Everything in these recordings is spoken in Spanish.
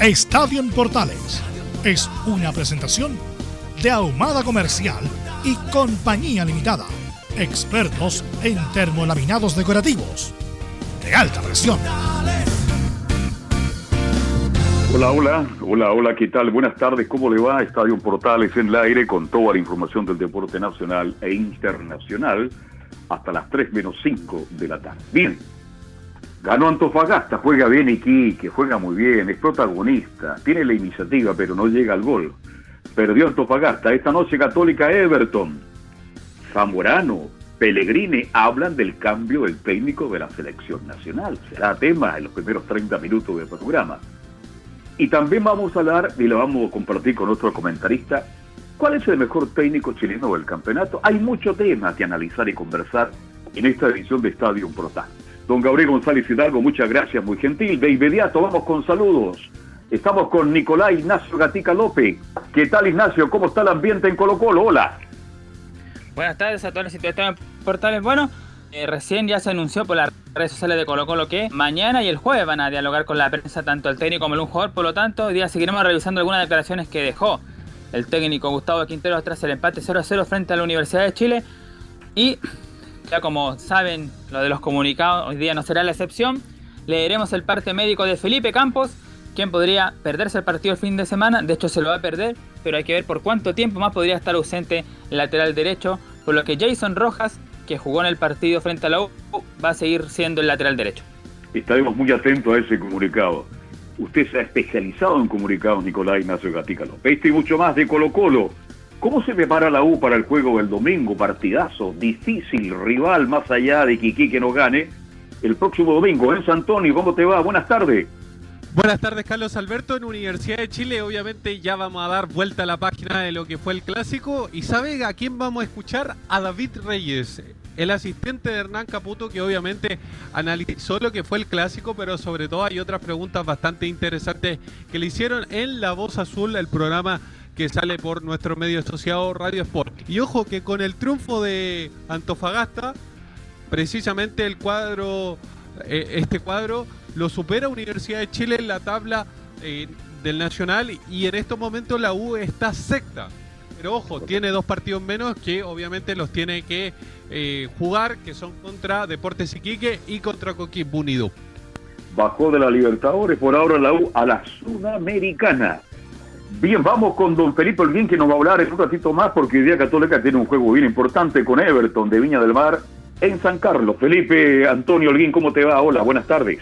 Estadio Portales es una presentación de Ahumada Comercial y Compañía Limitada. Expertos en termolaminados decorativos de alta presión. Hola, hola, hola, hola, ¿qué tal? Buenas tardes, ¿cómo le va? Estadio Portales en el aire con toda la información del deporte nacional e internacional hasta las 3 menos 5 de la tarde. Bien, ganó Antofagasta, juega bien Iquique, juega muy bien, es protagonista, tiene la iniciativa pero no llega al gol. Perdió Antofagasta, esta noche Católica Everton, Zamorano, Pellegrini hablan del cambio del técnico de la selección nacional. Será tema en los primeros 30 minutos del programa. Y también vamos a hablar, y lo vamos a compartir con otro comentarista, cuál es el mejor técnico chileno del campeonato. Hay mucho tema que analizar y conversar en esta edición de Estadio Portal. Don Gabriel González Hidalgo, muchas gracias, muy gentil. De inmediato vamos con saludos. Estamos con Nicolás Ignacio Gatica López. ¿Qué tal, Ignacio? ¿Cómo está el ambiente en Colo Colo? Hola. Buenas tardes a todos los Estadio portales. Bueno, eh, recién ya se anunció por las redes sociales de Colo Colo que mañana y el jueves van a dialogar con la prensa tanto el técnico como el un jugador, por lo tanto hoy día seguiremos revisando algunas declaraciones que dejó el técnico Gustavo Quintero tras el empate 0 0 frente a la Universidad de Chile y ya como saben lo de los comunicados hoy día no será la excepción, leeremos el parte médico de Felipe Campos quien podría perderse el partido el fin de semana, de hecho se lo va a perder, pero hay que ver por cuánto tiempo más podría estar ausente el lateral derecho, por lo que Jason Rojas que jugó en el partido frente a la U, va a seguir siendo el lateral derecho. Estaremos muy atentos a ese comunicado. Usted se ha especializado en comunicados, Nicolás Ignacio Gatica López, y mucho más de Colo Colo. ¿Cómo se prepara la U para el juego del domingo? Partidazo, difícil, rival más allá de Kiki que no gane. El próximo domingo en San Antonio, ¿cómo te va? Buenas tardes. Buenas tardes, Carlos Alberto. En Universidad de Chile, obviamente, ya vamos a dar vuelta a la página de lo que fue el clásico. ¿Y sabe a quién vamos a escuchar? A David Reyes, el asistente de Hernán Caputo, que obviamente analizó lo que fue el clásico, pero sobre todo hay otras preguntas bastante interesantes que le hicieron en La Voz Azul, el programa que sale por nuestro medio asociado Radio Sport. Y ojo que con el triunfo de Antofagasta, precisamente el cuadro, eh, este cuadro lo supera Universidad de Chile en la tabla eh, del Nacional y en estos momentos la U está secta. Pero ojo, tiene dos partidos menos que obviamente los tiene que eh, jugar, que son contra Deportes Iquique y contra Coquimbo Unido. Bajó de la Libertadores, por ahora la U a la Sudamericana. Bien, vamos con don Felipe Olguín que nos va a hablar en un ratito más porque día Católica tiene un juego bien importante con Everton de Viña del Mar en San Carlos. Felipe Antonio Olguín, ¿cómo te va? Hola, buenas tardes.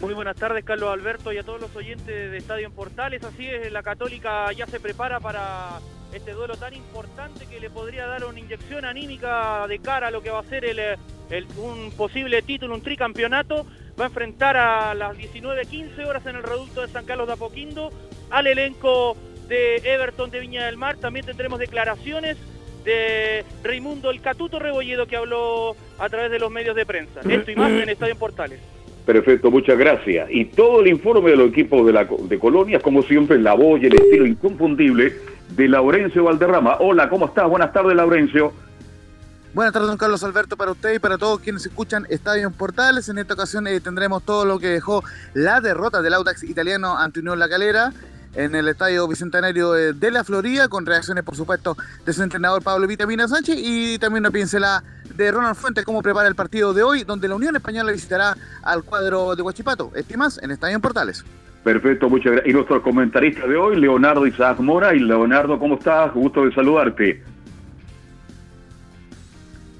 Muy buenas tardes, Carlos Alberto, y a todos los oyentes de Estadio en Portales. Así es, la Católica ya se prepara para este duelo tan importante que le podría dar una inyección anímica de cara a lo que va a ser el, un posible título, un tricampeonato. Va a enfrentar a las 19.15 horas en el reducto de San Carlos de Apoquindo al elenco de Everton de Viña del Mar. También tendremos declaraciones de Raimundo El Catuto Rebolledo que habló a través de los medios de prensa. Esto y más en Estadio en Portales. Perfecto, muchas gracias. Y todo el informe de los equipos de, la, de Colonias, como siempre, la voz y el estilo inconfundible de Laurencio Valderrama. Hola, ¿cómo estás? Buenas tardes, Laurencio. Buenas tardes, don Carlos Alberto, para usted y para todos quienes escuchan Estadio en Portales. En esta ocasión eh, tendremos todo lo que dejó la derrota del Audax italiano ante Unión La Calera. en el estadio bicentenario de la Florida, con reacciones, por supuesto, de su entrenador Pablo Vitamina Sánchez y también una pincelada de Ronald Fuentes, cómo prepara el partido de hoy, donde la Unión Española visitará al cuadro de Huachipato. Estimas en Estadio en Portales. Perfecto, muchas gracias. Y nuestro comentarista de hoy, Leonardo Isaac Mora. Y Leonardo, ¿cómo estás? Gusto de saludarte.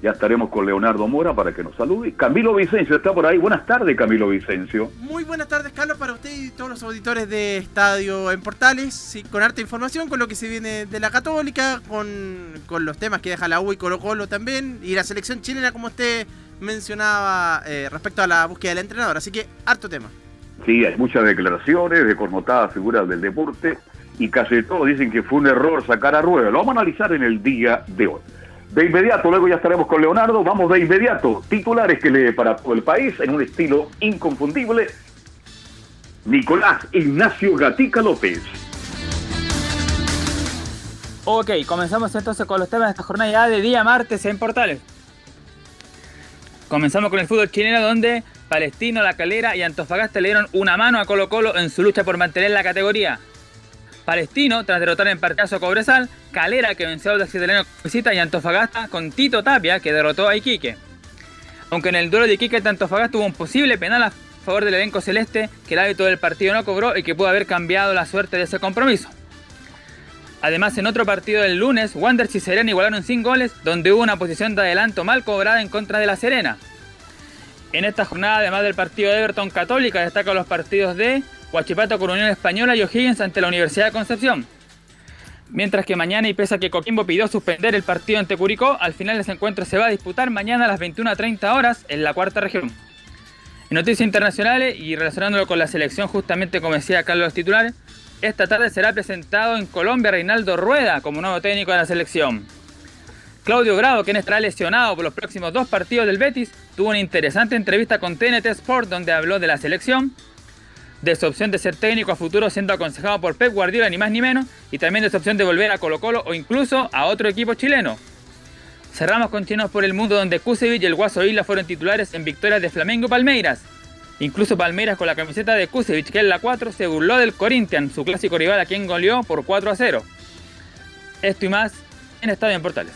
Ya estaremos con Leonardo Mora para que nos salude. Camilo Vicencio está por ahí. Buenas tardes, Camilo Vicencio. Muy buenas tardes, Carlos, para usted y todos los auditores de Estadio en Portales. Con harta información, con lo que se viene de la Católica, con, con los temas que deja la U y Colo Colo también. Y la selección chilena, como usted mencionaba, eh, respecto a la búsqueda del entrenador. Así que, harto tema. Sí, hay muchas declaraciones de connotadas figuras del deporte y casi todos dicen que fue un error sacar a Rueda. Lo vamos a analizar en el día de hoy. De inmediato, luego ya estaremos con Leonardo. Vamos de inmediato. Titulares que lee para todo el país en un estilo inconfundible. Nicolás Ignacio Gatica López. Ok, comenzamos entonces con los temas de esta jornada de día martes en Portales. Comenzamos con el fútbol chileno donde Palestino, La Calera y Antofagasta le dieron una mano a Colo Colo en su lucha por mantener la categoría. Palestino, tras derrotar en partidazo a Cobresal, Calera, que venció al Accidenteno visita, y Antofagasta con Tito Tapia, que derrotó a Iquique. Aunque en el duelo de Iquique Antofagasta hubo un posible penal a favor del elenco celeste, que el hábito del partido no cobró y que pudo haber cambiado la suerte de ese compromiso. Además, en otro partido del lunes, Wanderers y Serena igualaron sin goles, donde hubo una posición de adelanto mal cobrada en contra de la Serena. En esta jornada, además del partido de Everton Católica, destacan los partidos de Huachipato con Unión Española y O'Higgins ante la Universidad de Concepción. Mientras que mañana, y pese a que Coquimbo pidió suspender el partido ante Curicó, al final ese encuentro se va a disputar mañana a las 21.30 horas en la cuarta región. En noticias internacionales y relacionándolo con la selección, justamente como decía Carlos titulares, esta tarde será presentado en Colombia Reinaldo Rueda como nuevo técnico de la selección. Claudio Grado, quien estará lesionado por los próximos dos partidos del Betis, tuvo una interesante entrevista con TNT Sport donde habló de la selección, de su opción de ser técnico a futuro siendo aconsejado por Pep Guardiola ni más ni menos, y también de su opción de volver a Colo Colo o incluso a otro equipo chileno. Cerramos con Chinos por el Mundo donde Kusevich y el Guaso Isla fueron titulares en victorias de Flamengo y Palmeiras. Incluso Palmeiras con la camiseta de Kusevich, que es la 4, se burló del Corinthians, su clásico rival a quien goleó por 4 a 0. Esto y más en Estadio en Portales.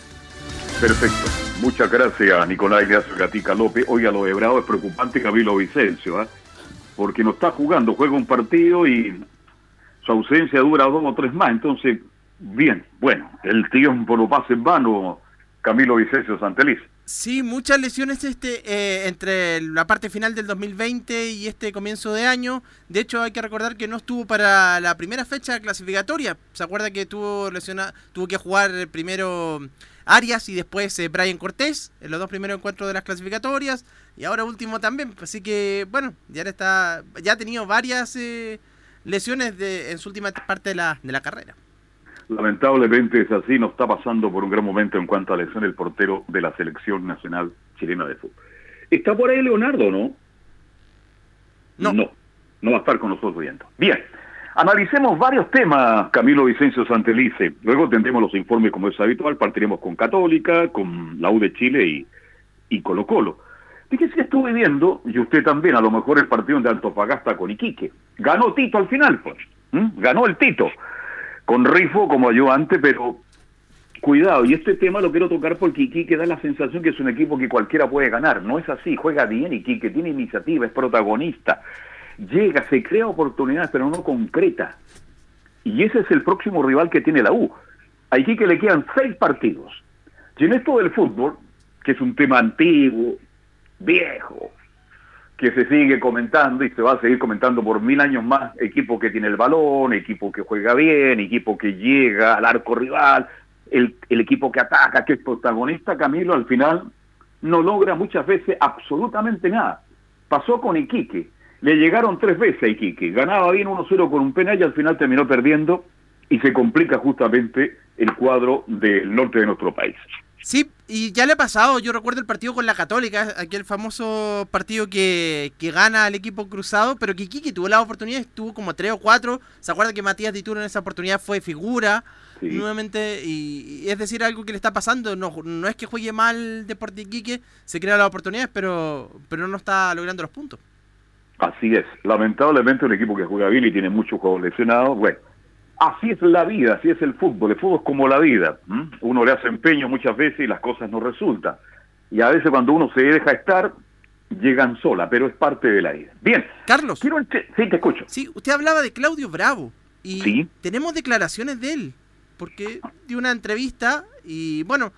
Perfecto. Muchas gracias, Nicolás Ignacio Gatica López. Oiga, lo de Bravo es preocupante, Camilo Vicencio. ¿eh? Porque no está jugando, juega un partido y su ausencia dura dos o tres más. Entonces, bien, bueno, el tiempo no pasa en vano, Camilo Vicencio Santeliz. Sí, muchas lesiones este eh, entre la parte final del 2020 y este comienzo de año. De hecho, hay que recordar que no estuvo para la primera fecha clasificatoria. ¿Se acuerda que tuvo lesiona, tuvo que jugar primero Arias y después eh, Brian Cortés en los dos primeros encuentros de las clasificatorias? Y ahora último también. Así que, bueno, ya está ya ha tenido varias eh, lesiones de, en su última parte de la, de la carrera. Lamentablemente es así, no está pasando por un gran momento en cuanto a lesión el portero de la selección nacional chilena de fútbol. ¿Está por ahí Leonardo, no? No. No, no va a estar con nosotros viendo. Bien, analicemos varios temas, Camilo Vicencio Santelice. Luego tendremos los informes como es habitual, partiremos con Católica, con la U de Chile y, y Colo Colo. Fíjese que estuve viendo, y usted también, a lo mejor el partido de Antofagasta con Iquique. Ganó Tito al final, pues. Ganó el Tito. Con Rifo como ayudante, pero cuidado, y este tema lo quiero tocar porque Iquique da la sensación que es un equipo que cualquiera puede ganar. No es así, juega bien Iquique, tiene iniciativa, es protagonista. Llega, se crea oportunidades, pero no concreta. Y ese es el próximo rival que tiene la U. A Iquique le quedan seis partidos. Y en esto del fútbol, que es un tema antiguo, viejo, que se sigue comentando y se va a seguir comentando por mil años más, equipo que tiene el balón, equipo que juega bien, equipo que llega al arco rival, el, equipo que ataca, que es protagonista, Camilo, al final no logra muchas veces absolutamente nada. Pasó con Iquique, le llegaron tres veces a Iquique, ganaba bien 1-0 con un penal y al final terminó perdiendo y se complica justamente el cuadro del norte de nuestro país. Sí, y ya le ha pasado, yo recuerdo el partido con la Católica, aquel famoso partido que, que gana el equipo cruzado, pero que Kiki tuvo la oportunidad, tuvo como tres o cuatro, se acuerda que Matías Dituro en esa oportunidad fue figura nuevamente, y, es decir, algo que le está pasando, no, no es que juegue mal Deporte Iquique, se crea las oportunidades, pero, pero no está logrando los puntos. Así es, lamentablemente un equipo que juega bien y tiene muchos juegos lesionados, bueno, así es la vida, así es el fútbol. El fútbol es como la vida. Uno le hace empeño muchas veces y las cosas no resultan. Y a veces cuando uno se deja estar, llegan sola, pero es parte de la vida. Bien. Carlos. Quiero sí, te escucho. Sí, usted hablaba de Claudio Bravo. Y tenemos declaraciones de él. Porque dio una entrevista y, bueno,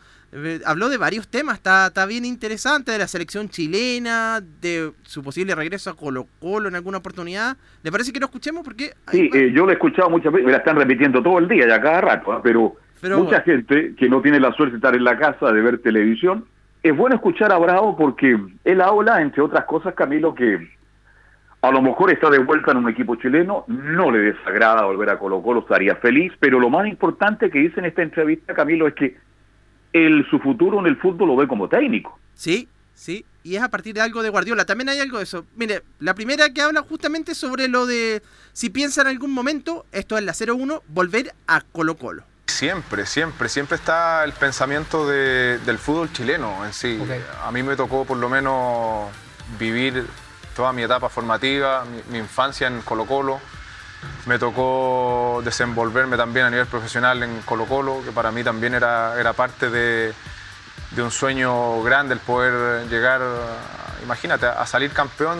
habló de varios temas, está, está bien interesante, de la selección chilena, de su posible regreso a Colo Colo en alguna oportunidad. ¿Le parece que lo escuchemos? Porque sí, eh, yo lo he escuchado muchas veces, me la están repitiendo todo el día, ya cada rato, ¿ah? pero, mucha gente que no tiene la suerte de estar en la casa, de ver televisión, es bueno escuchar a Bravo porque él habla, entre otras cosas, Camilo, que a lo mejor está de vuelta en un equipo chileno, no le desagrada volver a Colo Colo, estaría feliz, pero lo más importante que dice en esta entrevista, Camilo, es que el, su futuro en el fútbol lo ve como técnico. Sí, sí, y es a partir de algo de Guardiola. También hay algo de eso. Mire, la primera que habla justamente sobre lo de si piensa en algún momento, esto es la 0-1, volver a Colo Colo. Siempre, siempre, siempre está el pensamiento del fútbol chileno en sí. A mí me tocó por lo menos vivir toda mi etapa formativa, mi infancia en Colo Colo me tocó desenvolverme también a nivel profesional en Colo Colo, que para mí también era, era parte de, un sueño grande el poder llegar, imagínate, a salir campeón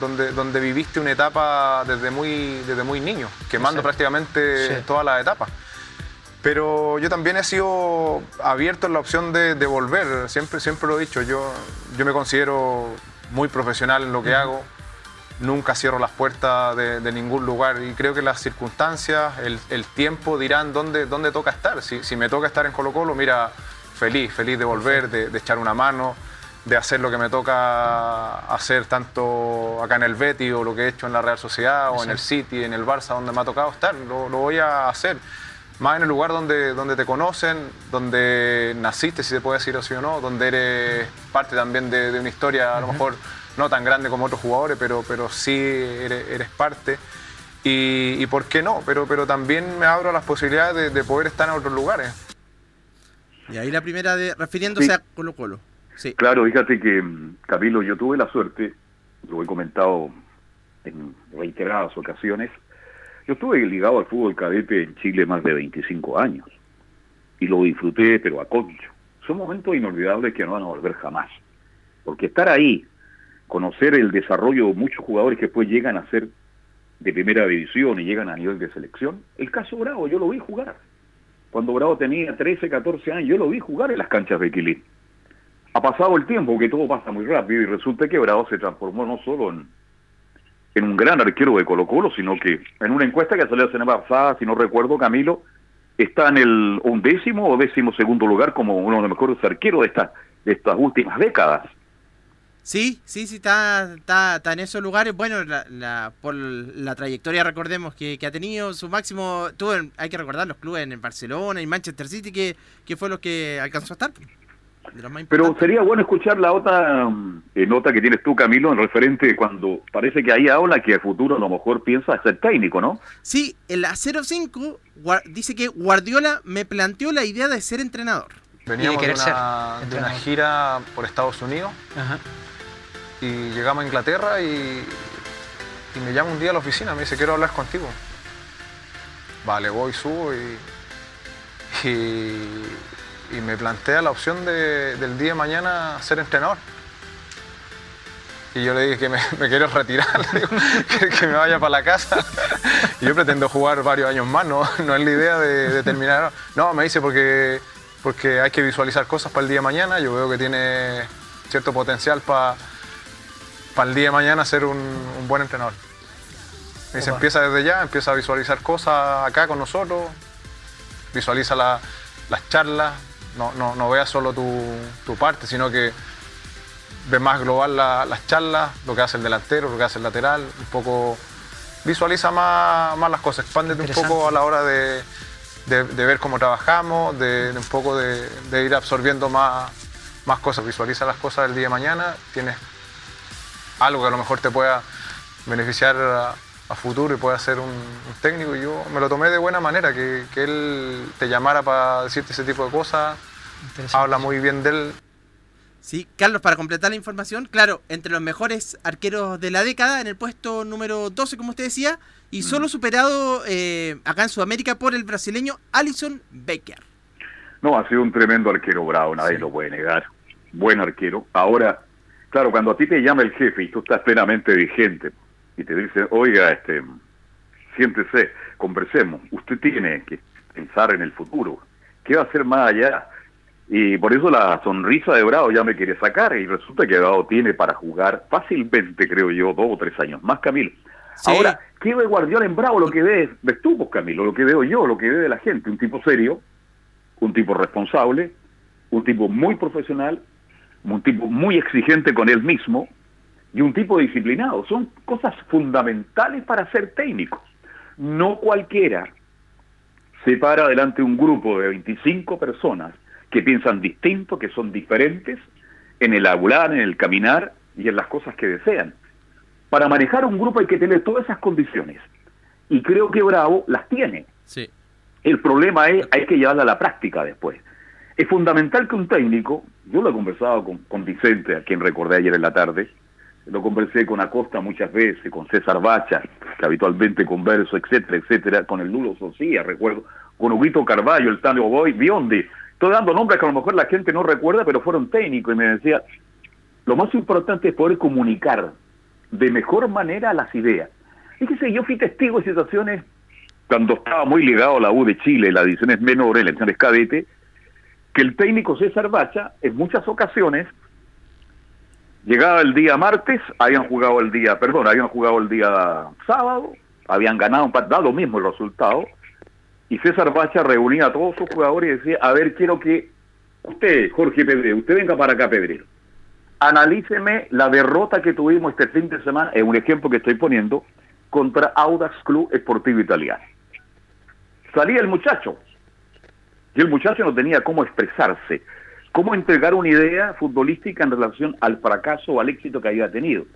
donde, donde viviste una etapa desde muy, desde muy niño, quemando prácticamente todas las etapas. Pero yo también he sido abierto en la opción de, volver, siempre, siempre lo he dicho, yo, yo me considero muy profesional en lo que hago nunca cierro las puertas de, ningún lugar y creo que las circunstancias, el, tiempo dirán dónde, dónde toca estar. Si, si, me toca estar en Colo Colo, mira, feliz, feliz de volver, de, echar una mano, de hacer lo que me toca hacer tanto acá en el Betty o lo que he hecho en la Real Sociedad o en el City, en el Barça, donde me ha tocado estar, lo, voy a hacer. Más en el lugar donde, donde te conocen, donde naciste, si se puede decir así o no, donde eres parte también de, una historia a lo mejor no tan grande como otros jugadores, pero, pero sí eres, parte. Y, por qué no, pero, pero también me abro a las posibilidades de, poder estar en otros lugares. Y ahí la primera, de, refiriéndose a Colo Colo. Sí. Claro, fíjate que, Camilo, yo tuve la suerte, lo he comentado en reiteradas ocasiones, yo estuve ligado al fútbol cadete en Chile más de 25 años y lo disfruté, pero a concho. Son momentos inolvidables que no van a volver jamás. Porque estar ahí, conocer el desarrollo de muchos jugadores que después llegan a ser de primera división y llegan a nivel de selección. El caso Bravo, yo lo vi jugar. Cuando Bravo tenía 13, 14 años, yo lo vi jugar en las canchas de Quilín. Ha pasado el tiempo, porque todo pasa muy rápido, y resulta que Bravo se transformó no solo en, un gran arquero de Colo Colo, sino que en una encuesta que salió la semana pasada, si no recuerdo, Camilo, está en el undécimo o décimo segundo lugar como uno de los mejores arqueros de, de estas últimas décadas. Sí, sí, sí, está, está, en esos lugares. Bueno, la, por la trayectoria, recordemos que, ha tenido su máximo. Tuvo, hay que recordar los clubes en Barcelona y Manchester City, que, que fue los que alcanzó a estar. Pero sería bueno escuchar la otra eh, nota que tienes tú, Camilo, en referente cuando parece que ahí habla que a futuro a lo mejor piensa ser técnico, ¿no? Sí, el a 05 dice que Guardiola me planteó la idea de ser entrenador. Veníamos de, una, de una gira por Estados Unidos. Ajá y llegamos a Inglaterra y, me llama un día a la oficina, me dice, quiero hablar contigo. Vale, voy, subo y, y, me plantea la opción de, del día de mañana ser entrenador. Y yo le dije que me, quiero retirar, que, me vaya para la casa. Y yo pretendo jugar varios años más, no, no es la idea de, de, terminar. No, me dice porque, porque hay que visualizar cosas para el día de mañana. Yo veo que tiene cierto potencial para para el día de mañana ser un, buen entrenador. Y se empieza desde ya, empieza a visualizar cosas acá con nosotros, visualiza las charlas, no, no, no veas solo tu, parte, sino que ve más global las charlas, lo que hace el delantero, lo que hace el lateral, un poco visualiza más, las cosas, expándete un poco a la hora de, ver cómo trabajamos, de, un poco de, ir absorbiendo más, más cosas, visualiza las cosas del día de mañana, tienes algo que a lo mejor te pueda beneficiar a, futuro y pueda ser un, técnico. Y yo me lo tomé de buena manera, que, él te llamara para decirte ese tipo de cosas, habla muy bien de él. Sí, Carlos, para completar la información, claro, entre los mejores arqueros de la década, en el puesto número 12, como usted decía, y solo Mm. superado eh, acá en Sudamérica por el brasileño Alison Becker. No, ha sido un tremendo arquero bravo, nadie Sí. lo puede negar. Buen arquero. Ahora, claro, cuando a ti te llama el jefe y tú estás plenamente vigente y te dice, oiga, este, siéntese, conversemos, usted tiene que pensar en el futuro. ¿Qué va a hacer más allá? Y por eso la sonrisa de Bravo ya me quiere sacar y resulta que Bravo tiene para jugar fácilmente, creo yo, dos o tres años más, Camilo. Sí. Ahora, ¿qué ve Guardiola en Bravo? Lo que ves, ves tú, pues, Camilo, lo que veo yo, lo que ve de la gente, un tipo serio, un tipo responsable, un tipo muy profesional, un tipo muy exigente con él mismo y un tipo disciplinado. Son cosas fundamentales para ser técnicos. No cualquiera se para delante de un grupo de 25 personas que piensan distinto, que son diferentes en el hablar, en el caminar y en las cosas que desean. Para manejar un grupo hay que tener todas esas condiciones. Y creo que Bravo las tiene. Sí. El problema es, hay que llevarla a la práctica después. Es fundamental que un técnico, yo lo he conversado con, con Vicente, a quien recordé ayer en la tarde, lo conversé con Acosta muchas veces, con César Bacha, que habitualmente converso, etcétera, etcétera, con el Lulo Socía, recuerdo, con Huguito Carballo, el Tano Boy, Biondi. Estoy dando nombres que a lo mejor la gente no recuerda, pero fueron técnicos y me decía, lo más importante es poder comunicar de mejor manera las ideas. Fíjese, yo fui testigo de situaciones cuando estaba muy ligado a la U de Chile, las ediciones menores, las ediciones cadete, que el técnico César Bacha, en muchas ocasiones, llegaba el día martes, habían jugado el día, perdón, habían jugado el día sábado, habían ganado, da lo mismo el resultado, y César Bacha reunía a todos sus jugadores y decía, a ver, quiero que usted, Jorge Pedrero, usted venga para acá, Pedrero, analíceme la derrota que tuvimos este fin de semana, es un ejemplo que estoy poniendo, contra Audax Club Esportivo Italiano. Salía el muchacho, y el muchacho no tenía cómo expresarse, cómo entregar una idea futbolística en relación al fracaso o al éxito que había tenido.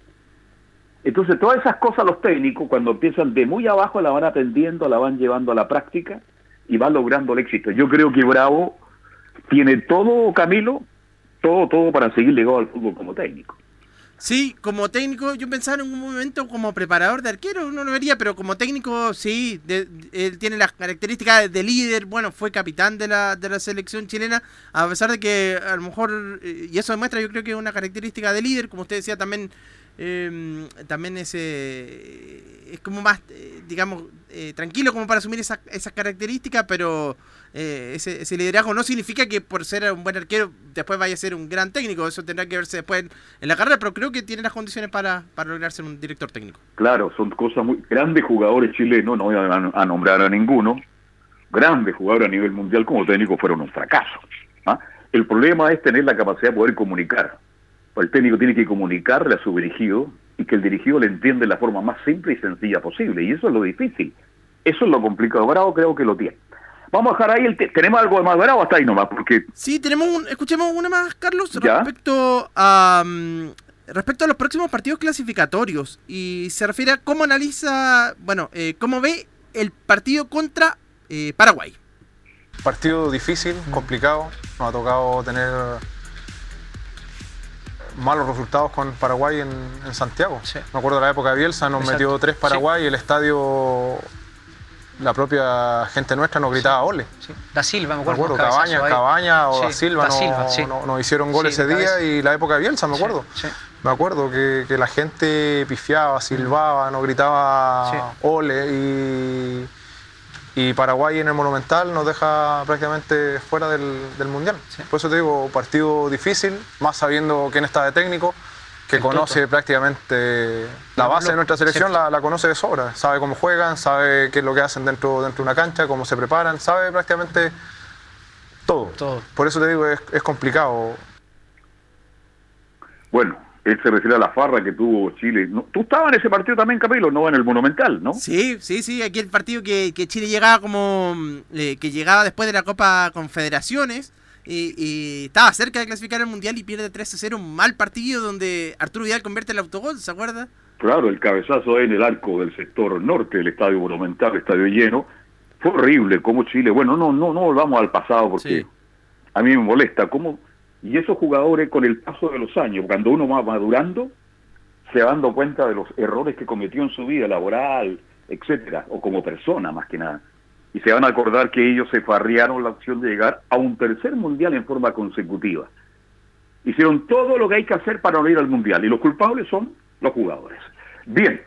Entonces, todas esas cosas los técnicos, cuando empiezan de muy abajo, la van aprendiendo, la van llevando a la práctica y van logrando el éxito. Yo creo que Bravo tiene todo, Camilo, todo, todo para seguir ligado al fútbol como técnico. Sí, como técnico, yo pensaba en un momento como preparador de arquero, uno lo vería, pero como técnico, sí, de- él tiene las características de líder, bueno, fue capitán de la, de la selección chilena, a pesar de que a lo mejor, eh, y eso demuestra, yo creo que es una característica de líder, como usted decía, también, eh, también es, es como más, eh, digamos, eh, tranquilo como para asumir esa- esas características, pero eh, ese, ese liderazgo no significa que por ser un buen arquero después vaya a ser un gran técnico, eso tendrá que verse después en, en la carrera, pero creo que tiene las condiciones para, para lograr ser un director técnico. Claro, son cosas muy grandes jugadores chilenos, no voy a, nombrar a ninguno, grandes jugadores a nivel mundial como técnicos fueron un fracaso. ¿ah? El problema es tener la capacidad de poder comunicar. El técnico tiene que comunicarle a su dirigido y que el dirigido le entienda de la forma más simple y sencilla posible. Y eso es lo difícil. Eso es lo complicado. Bravo creo que lo tiene. Vamos a dejar ahí, el te- tenemos algo de más bravo hasta ahí nomás, porque Sí, tenemos un, escuchemos una más, Carlos, Ya. respecto a mm, respecto a los próximos partidos clasificatorios y se refiere a cómo analiza, bueno, eh, cómo ve el partido contra eh, Paraguay. Partido difícil, complicado. Nos ha tocado tener malos resultados con Paraguay en, en Santiago. Sí. Me acuerdo de la época de Bielsa, nos Exacto. metió tres Paraguay y el estadio, la propia gente nuestra nos gritaba ole. Sí. Da Silva, me Me acuerdo. acuerdo, un cabezazo Cabaña, o Sí, Da Silva, Da no, Silva, sí. no- nos hicieron goles Sí, ese día y la época de Bielsa, me acuerdo. Me acuerdo que, que la gente pifiaba, silbaba, nos gritaba ole y, y Paraguay en el Monumental nos deja prácticamente fuera del, del Mundial. Por eso te digo, partido difícil, más sabiendo quién está de técnico, que El conoce Toto. prácticamente la Lo- base de nuestra selección, la, la conoce de sobra, sabe cómo juegan, sabe qué es lo que hacen dentro, dentro de una cancha, cómo se preparan, sabe prácticamente todo. Todo. Por eso te digo, es, es complicado. Bueno, él se refiere a la farra que tuvo Chile. No, Tú estabas en ese partido también, Camilo, no en el Monumental, ¿no? Sí, sí, sí, aquí el partido que, que Chile llegaba como mm, eh, que llegaba después de la Copa Confederaciones y, y estaba cerca de clasificar al Mundial y pierde 3 a 0, un mal partido donde Arturo Vidal convierte el autogol, ¿se acuerda? Claro, el cabezazo en el arco del sector norte del Estadio Monumental, estadio lleno. Fue horrible como Chile. Bueno, no, no, no volvamos al pasado porque Sí. a mí me molesta cómo Y esos jugadores con el paso de los años, cuando uno va madurando, se va dando cuenta de los errores que cometió en su vida laboral, etcétera, o como persona más que nada. Y se van a acordar que ellos se farriaron la opción de llegar a un tercer mundial en forma consecutiva. Hicieron todo lo que hay que hacer para no ir al mundial y los culpables son los jugadores. Bien,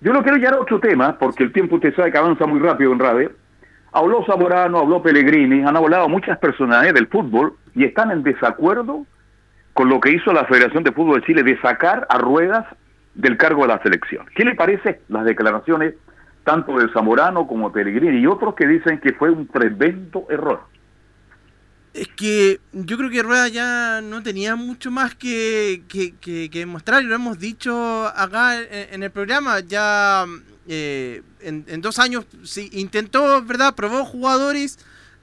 yo no quiero llegar a otro tema porque el tiempo usted sabe que avanza muy rápido en radio. Habló Zamorano, habló Pellegrini, han hablado muchas personalidades del fútbol y están en desacuerdo con lo que hizo la Federación de Fútbol de Chile de sacar a Ruedas del cargo de la selección. ¿Qué le parece las declaraciones tanto de Zamorano como de Pellegrini y otros que dicen que fue un tremendo error? Es que yo creo que Rueda ya no tenía mucho más que, que, que, mostrar y lo hemos dicho acá en, el programa. Ya eh, en, dos años sí, intentó, ¿verdad? Probó jugadores,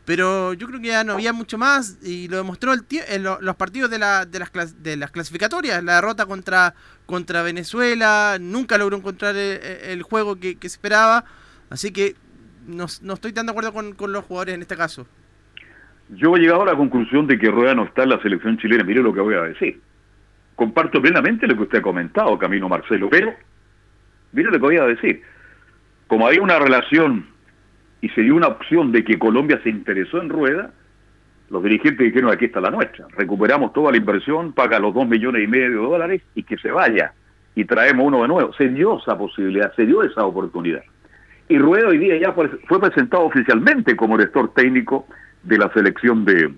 pero yo creo que ya no había mucho más y lo demostró el en los partidos de, la, de, las, de las clasificatorias. La derrota contra, contra Venezuela, nunca logró encontrar el, juego que, se esperaba. Así que no, no estoy tan de acuerdo con, con los jugadores en este caso. Yo he llegado a la conclusión de que Rueda no está en la selección chilena. Mire lo que voy a decir. Comparto plenamente lo que usted ha comentado, Camino Marcelo, pero mire lo que voy a decir. Como había una relación y se dio una opción de que Colombia se interesó en Rueda, los dirigentes dijeron aquí está la nuestra. Recuperamos toda la inversión, paga los dos millones y medio de dólares y que se vaya. Y traemos uno de nuevo. Se dio esa posibilidad, se dio esa oportunidad. Y Rueda hoy día ya fue presentado oficialmente como director técnico de la selección de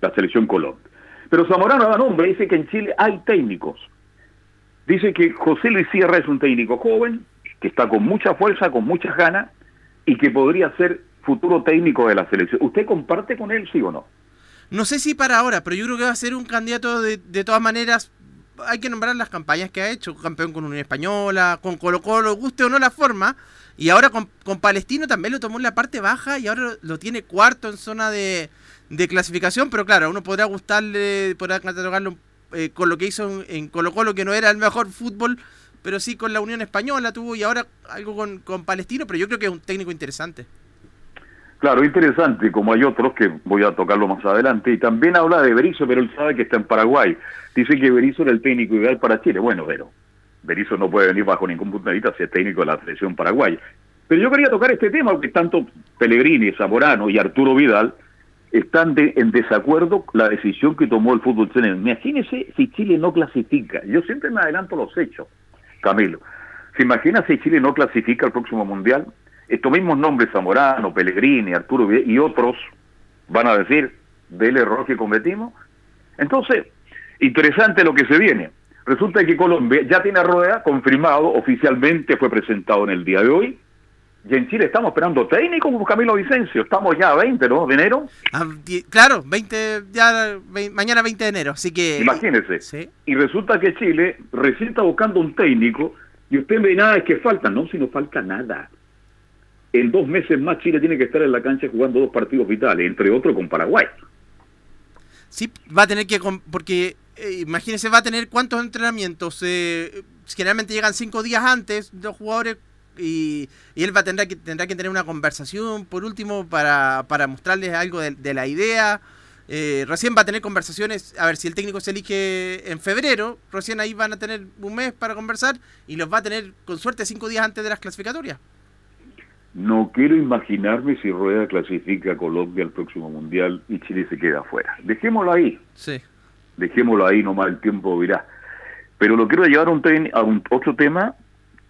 la selección Colombia. Pero Zamorano da nombre, dice que en Chile hay técnicos. Dice que José Luis Sierra es un técnico joven, que está con mucha fuerza, con muchas ganas, y que podría ser futuro técnico de la selección. ¿Usted comparte con él, sí o no? No sé si para ahora, pero yo creo que va a ser un candidato de, de todas maneras. Hay que nombrar las campañas que ha hecho, campeón con Unión Española, con Colo Colo, guste o no la forma, y ahora con, Palestino también lo tomó en la parte baja y ahora lo tiene cuarto en zona de, clasificación, pero claro, uno podrá gustarle, podrá catalogarlo eh, con lo que hizo en, Colo Colo, que no era el mejor fútbol, pero sí con la Unión Española tuvo y ahora algo con, con Palestino, pero yo creo que es un técnico interesante. Claro, interesante, como hay otros que voy a tocarlo más adelante, y también habla de Berizzo, pero él sabe que está en Paraguay. Dice que Berizzo era el técnico ideal para Chile. Bueno, pero Berizzo no puede venir bajo ningún punto de vista si es técnico de la selección paraguaya. Pero yo quería tocar este tema porque tanto Pellegrini, Zamorano y Arturo Vidal están en desacuerdo con la decisión que tomó el fútbol chileno. Imagínese si Chile no clasifica. Yo siempre me adelanto los hechos, Camilo. ¿Se imagina si Chile no clasifica al próximo mundial? Estos mismos nombres, Zamorano, Pellegrini, Arturo y otros, van a decir del error que cometimos. Entonces, interesante lo que se viene. Resulta que Colombia ya tiene rueda confirmado, oficialmente fue presentado en el día de hoy. Y en Chile estamos esperando técnico como Camilo Vicencio. Estamos ya a 20, ¿no? De enero. Ah, claro, 20, ya, mañana 20 de enero, así que... Imagínese. Y resulta que Chile recién está buscando un técnico y usted ve nada, es que falta. No, si no falta nada. En dos meses más Chile tiene que estar en la cancha jugando dos partidos vitales, entre otros con Paraguay. Sí, va a tener que... Porque eh, imagínese, va a tener cuántos entrenamientos. Eh, generalmente llegan cinco días antes los jugadores y, él va a tener que, tendrá que tener una conversación por último para, para mostrarles algo de, la idea. Eh, recién va a tener conversaciones, a ver si el técnico se elige en febrero, recién ahí van a tener un mes para conversar y los va a tener con suerte cinco días antes de las clasificatorias. No quiero imaginarme si Rueda clasifica a Colombia al próximo mundial y Chile se queda afuera. Dejémoslo ahí. Sí dejémoslo ahí nomás, el tiempo dirá. Pero lo quiero llevar a un, a un otro tema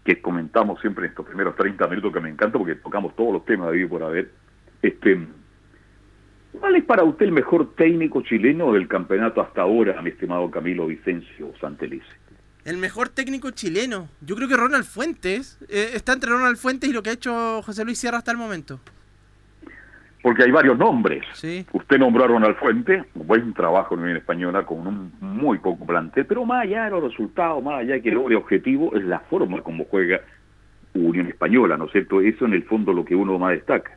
que comentamos siempre en estos primeros 30 minutos que me encanta porque tocamos todos los temas de hoy por haber. Este, ¿Cuál es para usted el mejor técnico chileno del campeonato hasta ahora, mi estimado Camilo Vicencio Santelice? El mejor técnico chileno. Yo creo que Ronald Fuentes. Eh, está entre Ronald Fuentes y lo que ha hecho José Luis Sierra hasta el momento porque hay varios nombres. Usted nombró a Ronald Fuente, buen trabajo en Unión Española con un muy poco plantel, pero más allá de los resultados, más allá de que logre objetivo, es la forma como juega Unión Española, ¿no es cierto? Eso en el fondo lo que uno más destaca.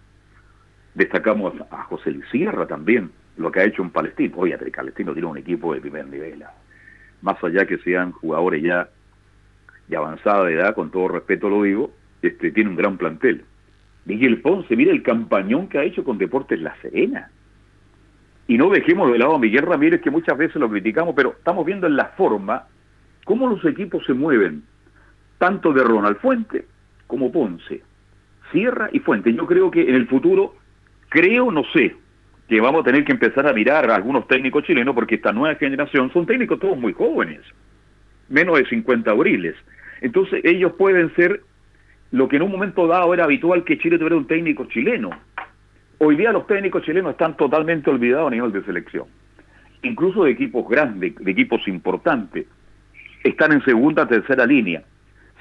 Destacamos a José Luis Sierra también, lo que ha hecho en Palestino. Oye, Palestino tiene un equipo de primer nivel. Más allá que sean jugadores ya de avanzada edad, con todo respeto lo digo, este tiene un gran plantel. Miguel Ponce, mira el campañón que ha hecho con Deportes La Serena. Y no dejemos de lado a Miguel Ramírez, que muchas veces lo criticamos, pero estamos viendo en la forma cómo los equipos se mueven, tanto de Ronald Fuente como Ponce, Sierra y Fuente. Yo creo que en el futuro, creo, no sé, que vamos a tener que empezar a mirar a algunos técnicos chilenos, porque esta nueva generación son técnicos todos muy jóvenes, menos de 50 abriles. Entonces ellos pueden ser lo que en un momento dado era habitual que Chile tuviera un técnico chileno. Hoy día los técnicos chilenos están totalmente olvidados a nivel de selección. Incluso de equipos grandes, de equipos importantes. Están en segunda, tercera línea.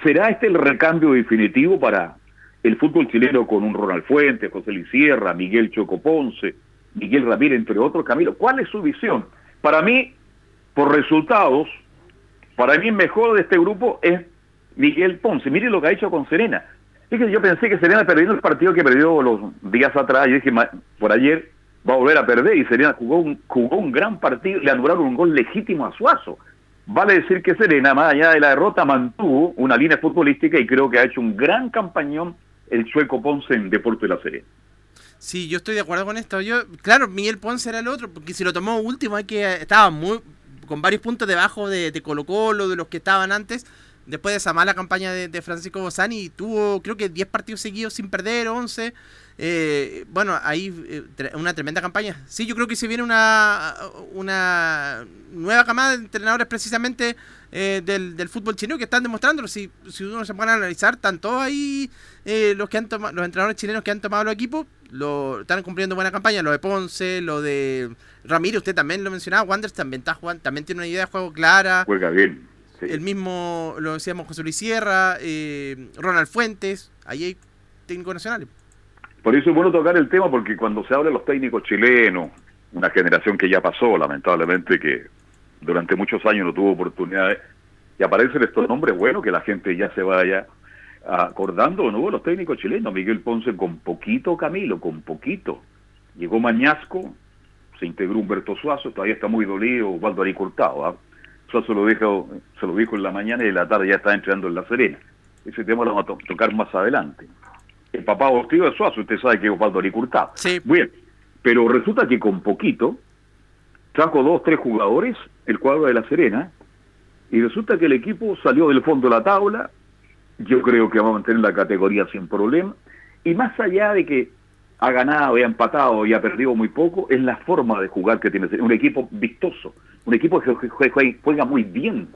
¿Será este el recambio definitivo para el fútbol chileno con un Ronald Fuentes, José Luis Sierra, Miguel Choco Ponce, Miguel Ramírez, entre otros? Camilo, ¿cuál es su visión? Para mí, por resultados, para mí el mejor de este grupo es Miguel Ponce. Mire lo que ha hecho con Serena. Fíjese, yo pensé que Serena perdiendo el partido que perdió los días atrás. Yo dije, por ayer va a volver a perder y Serena jugó un, jugó un gran partido. Le anularon un gol legítimo a Suazo. Vale decir que Serena, más allá de la derrota, mantuvo una línea futbolística y creo que ha hecho un gran campañón el sueco Ponce en Deporte de la Serena. Sí, yo estoy de acuerdo con esto. Yo, claro, Miguel Ponce era el otro, porque si lo tomó último, hay que estaba muy con varios puntos debajo de, de Colo Colo, de los que estaban antes después de esa mala campaña de, Francisco Bozani, tuvo creo que 10 partidos seguidos sin perder, 11. Eh, bueno, ahí eh, una tremenda campaña. Sí, yo creo que se viene una, una nueva camada de entrenadores precisamente eh, del, fútbol chileno que están demostrándolo. Si, si uno se pone a analizar, tanto ahí los que han los entrenadores chilenos que han tomado los equipos, lo, están cumpliendo buena campaña. Lo de Ponce, lo de Ramírez, usted también lo mencionaba. Wanders también está jugando, también tiene una idea de juego clara. Juega bien. El mismo, lo decíamos, José Luis Sierra, eh, Ronald Fuentes, ahí hay técnicos nacionales. Por eso es bueno tocar el tema, porque cuando se habla de los técnicos chilenos, una generación que ya pasó, lamentablemente, que durante muchos años no tuvo oportunidades, y aparecen estos nombres, bueno, que la gente ya se vaya acordando no los técnicos chilenos. Miguel Ponce con poquito Camilo, con poquito. Llegó Mañasco, se integró Humberto Suazo, todavía está muy dolido Waldo Ari ¿ah? Eso se lo dijo, se lo dijo en la mañana y en la tarde ya está entrando en La Serena. Ese tema lo vamos a tocar más adelante. El papá adoptivo de Suazo, usted sabe que es Osvaldo Aricurtado. Sí. Bien, pero resulta que con poquito trajo dos, tres jugadores el cuadro de La Serena y resulta que el equipo salió del fondo de la tabla. Yo creo que va a mantener la categoría sin problema. Y más allá de que ha ganado y ha empatado y ha perdido muy poco, es la forma de jugar que tiene un equipo vistoso, un equipo que juega muy bien,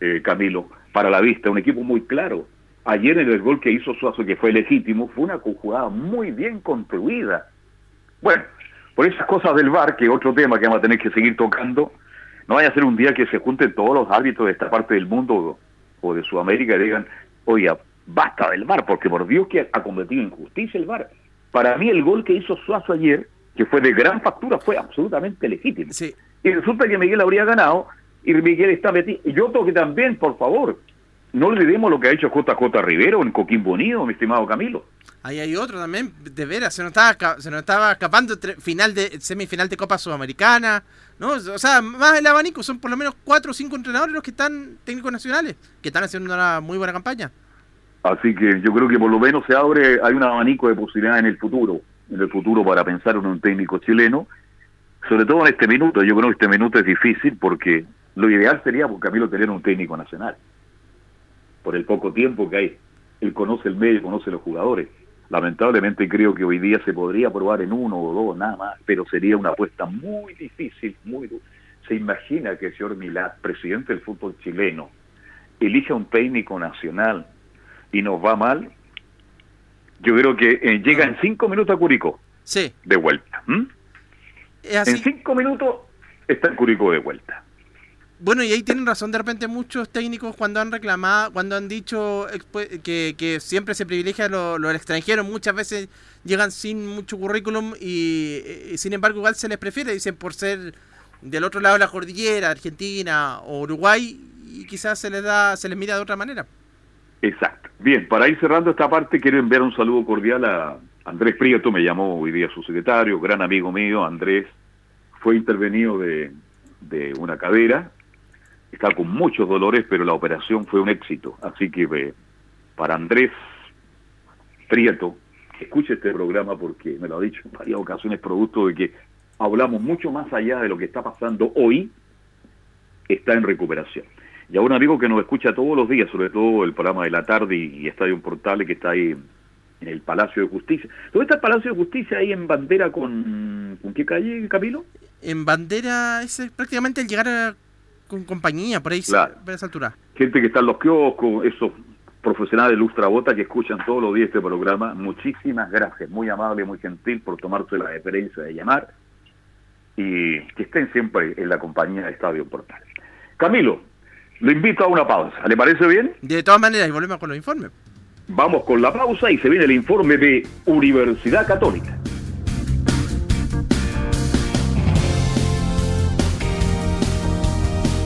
eh, Camilo, para la vista, un equipo muy claro. Ayer en el gol que hizo Suazo, que fue legítimo, fue una jugada muy bien construida. Bueno, por esas cosas del VAR, que otro tema que vamos a tener que seguir tocando, no vaya a ser un día que se junten todos los árbitros de esta parte del mundo o de Sudamérica y digan, oye, basta del VAR, porque por Dios que ha cometido injusticia el VAR. Para mí el gol que hizo Suazo ayer, que fue de gran factura, fue absolutamente legítimo. Y resulta que Miguel habría ganado y Miguel está metido. Y yo que también, por favor, no olvidemos lo que ha hecho JJ Rivero en Coquimbo Unido, mi estimado Camilo. Ahí hay otro también, de veras, se nos estaba, se nos estaba escapando final de semifinal de Copa Sudamericana, ¿no? O sea, más el abanico, son por lo menos cuatro o cinco entrenadores los que están técnicos nacionales, que están haciendo una muy buena campaña. Así que yo creo que por lo menos se abre, hay un abanico de posibilidades en el futuro, en el futuro para pensar en un técnico chileno, sobre todo en este minuto. Yo creo que este minuto es difícil porque lo ideal sería por Camilo tener un técnico nacional, por el poco tiempo que hay. Él conoce el medio, conoce los jugadores. Lamentablemente creo que hoy día se podría probar en uno o dos nada más, pero sería una apuesta muy difícil, muy Se imagina que el señor Milá, presidente del fútbol chileno, elija un técnico nacional y nos va mal, yo creo que eh, llega en cinco minutos a Curicó. Sí. De vuelta. En cinco minutos está en Curicó de vuelta. Bueno, y ahí tienen razón de repente muchos técnicos cuando han reclamado, cuando han dicho que, que siempre se privilegia lo, lo extranjero, muchas veces llegan sin mucho currículum y, y, sin embargo igual se les prefiere, dicen por ser del otro lado de la cordillera, Argentina o Uruguay, y quizás se les da, se les mira de otra manera. Exacto. Bien, para ir cerrando esta parte, quiero enviar un saludo cordial a Andrés Prieto, me llamó hoy día su secretario, gran amigo mío, Andrés, fue intervenido de, una cadera, está con muchos dolores, pero la operación fue un éxito. Así que eh, para Andrés Prieto, escuche este programa porque me lo ha dicho en varias ocasiones, producto de que hablamos mucho más allá de lo que está pasando hoy, está en recuperación. Y a un amigo que nos escucha todos los días, sobre todo el programa de la tarde y, Estadio Portales que está ahí en el Palacio de Justicia. ¿Dónde está el Palacio de Justicia? Ahí en bandera con... ¿Con qué calle, Camilo? En bandera es prácticamente el llegar con compañía, por ahí, por esa altura. Gente que está en los kioscos, esos profesionales de Lustrabota que escuchan todos los días este programa, muchísimas gracias, muy amable, muy gentil por tomarse la deferencia de llamar y que estén siempre en la compañía de Estadio Portales. Camilo, lo invito a una pausa. ¿Le parece bien? De todas maneras, y volvemos con los informes. Vamos con la pausa y se viene el informe de Universidad Católica.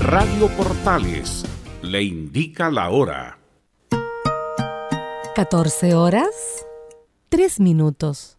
Radio Portales le indica la hora. 14 horas, 3 minutos.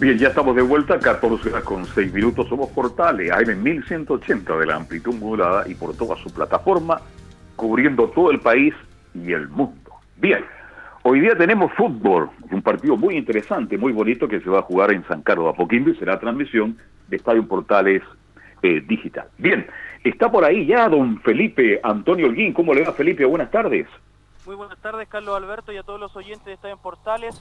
Bien, ya estamos de vuelta, 14 horas con 6 minutos, somos Portales, AM 1180 de la amplitud modulada y por toda su plataforma, cubriendo todo el país y el mundo. Bien. Hoy día tenemos fútbol, un partido muy interesante, muy bonito que se va a jugar en San Carlos de Apoquindo y será transmisión de Estadio Portales eh, Digital. Bien, está por ahí ya don Felipe Antonio Holguín. ¿Cómo le va Felipe? Buenas tardes. Muy buenas tardes Carlos Alberto y a todos los oyentes de Estadio Portales.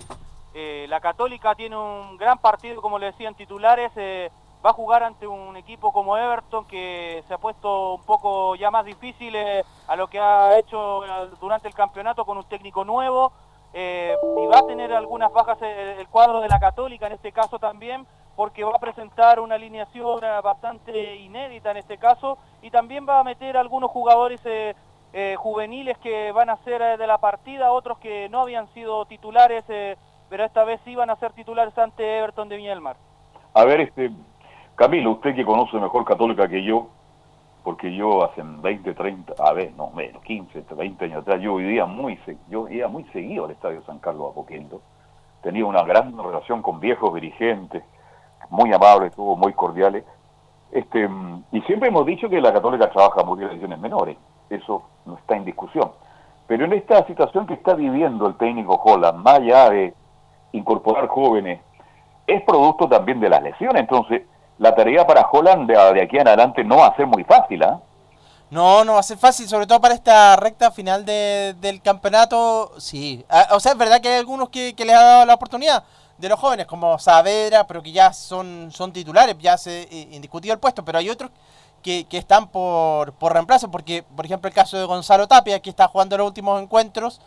Eh, la Católica tiene un gran partido, como le decían titulares. Eh, va a jugar ante un equipo como Everton que se ha puesto un poco ya más difícil a lo que ha hecho durante el campeonato con un técnico nuevo. Eh, y va a tener algunas bajas el, cuadro de la Católica en este caso también, porque va a presentar una alineación eh, bastante inédita en este caso y también va a meter algunos jugadores eh, eh, juveniles que van a ser eh, de la partida, otros que no habían sido titulares, eh, pero esta vez van a ser titulares ante Everton de Viña. A ver, este, Camilo, usted que conoce mejor Católica que yo, porque yo hace 20, 30, a ver, no menos, 15, 20 años atrás, yo vivía muy, yo iba muy seguido al Estadio San Carlos Apoquindo. Tenía una gran relación con viejos dirigentes, muy amables, tuvo muy cordiales. Este, y siempre hemos dicho que la Católica trabaja muy bien en menores, eso no está en discusión. Pero en esta situación que está viviendo el técnico Holland, más allá de incorporar jóvenes, es producto también de las lesiones. Entonces, la tarea para Holland de, aquí en adelante no va a ser muy fácil, ¿ah? No, no va a ser fácil, sobre todo para esta recta final de- del campeonato. Sí, Ah, o sea, es verdad que hay algunos que, que les ha dado la oportunidad de los jóvenes, como Saavedra, pero que ya son, son titulares, ya se eh, indiscutido el puesto, pero hay otros que, que están por, por reemplazo, porque, por ejemplo, el caso de Gonzalo Tapia, que está jugando los últimos encuentros,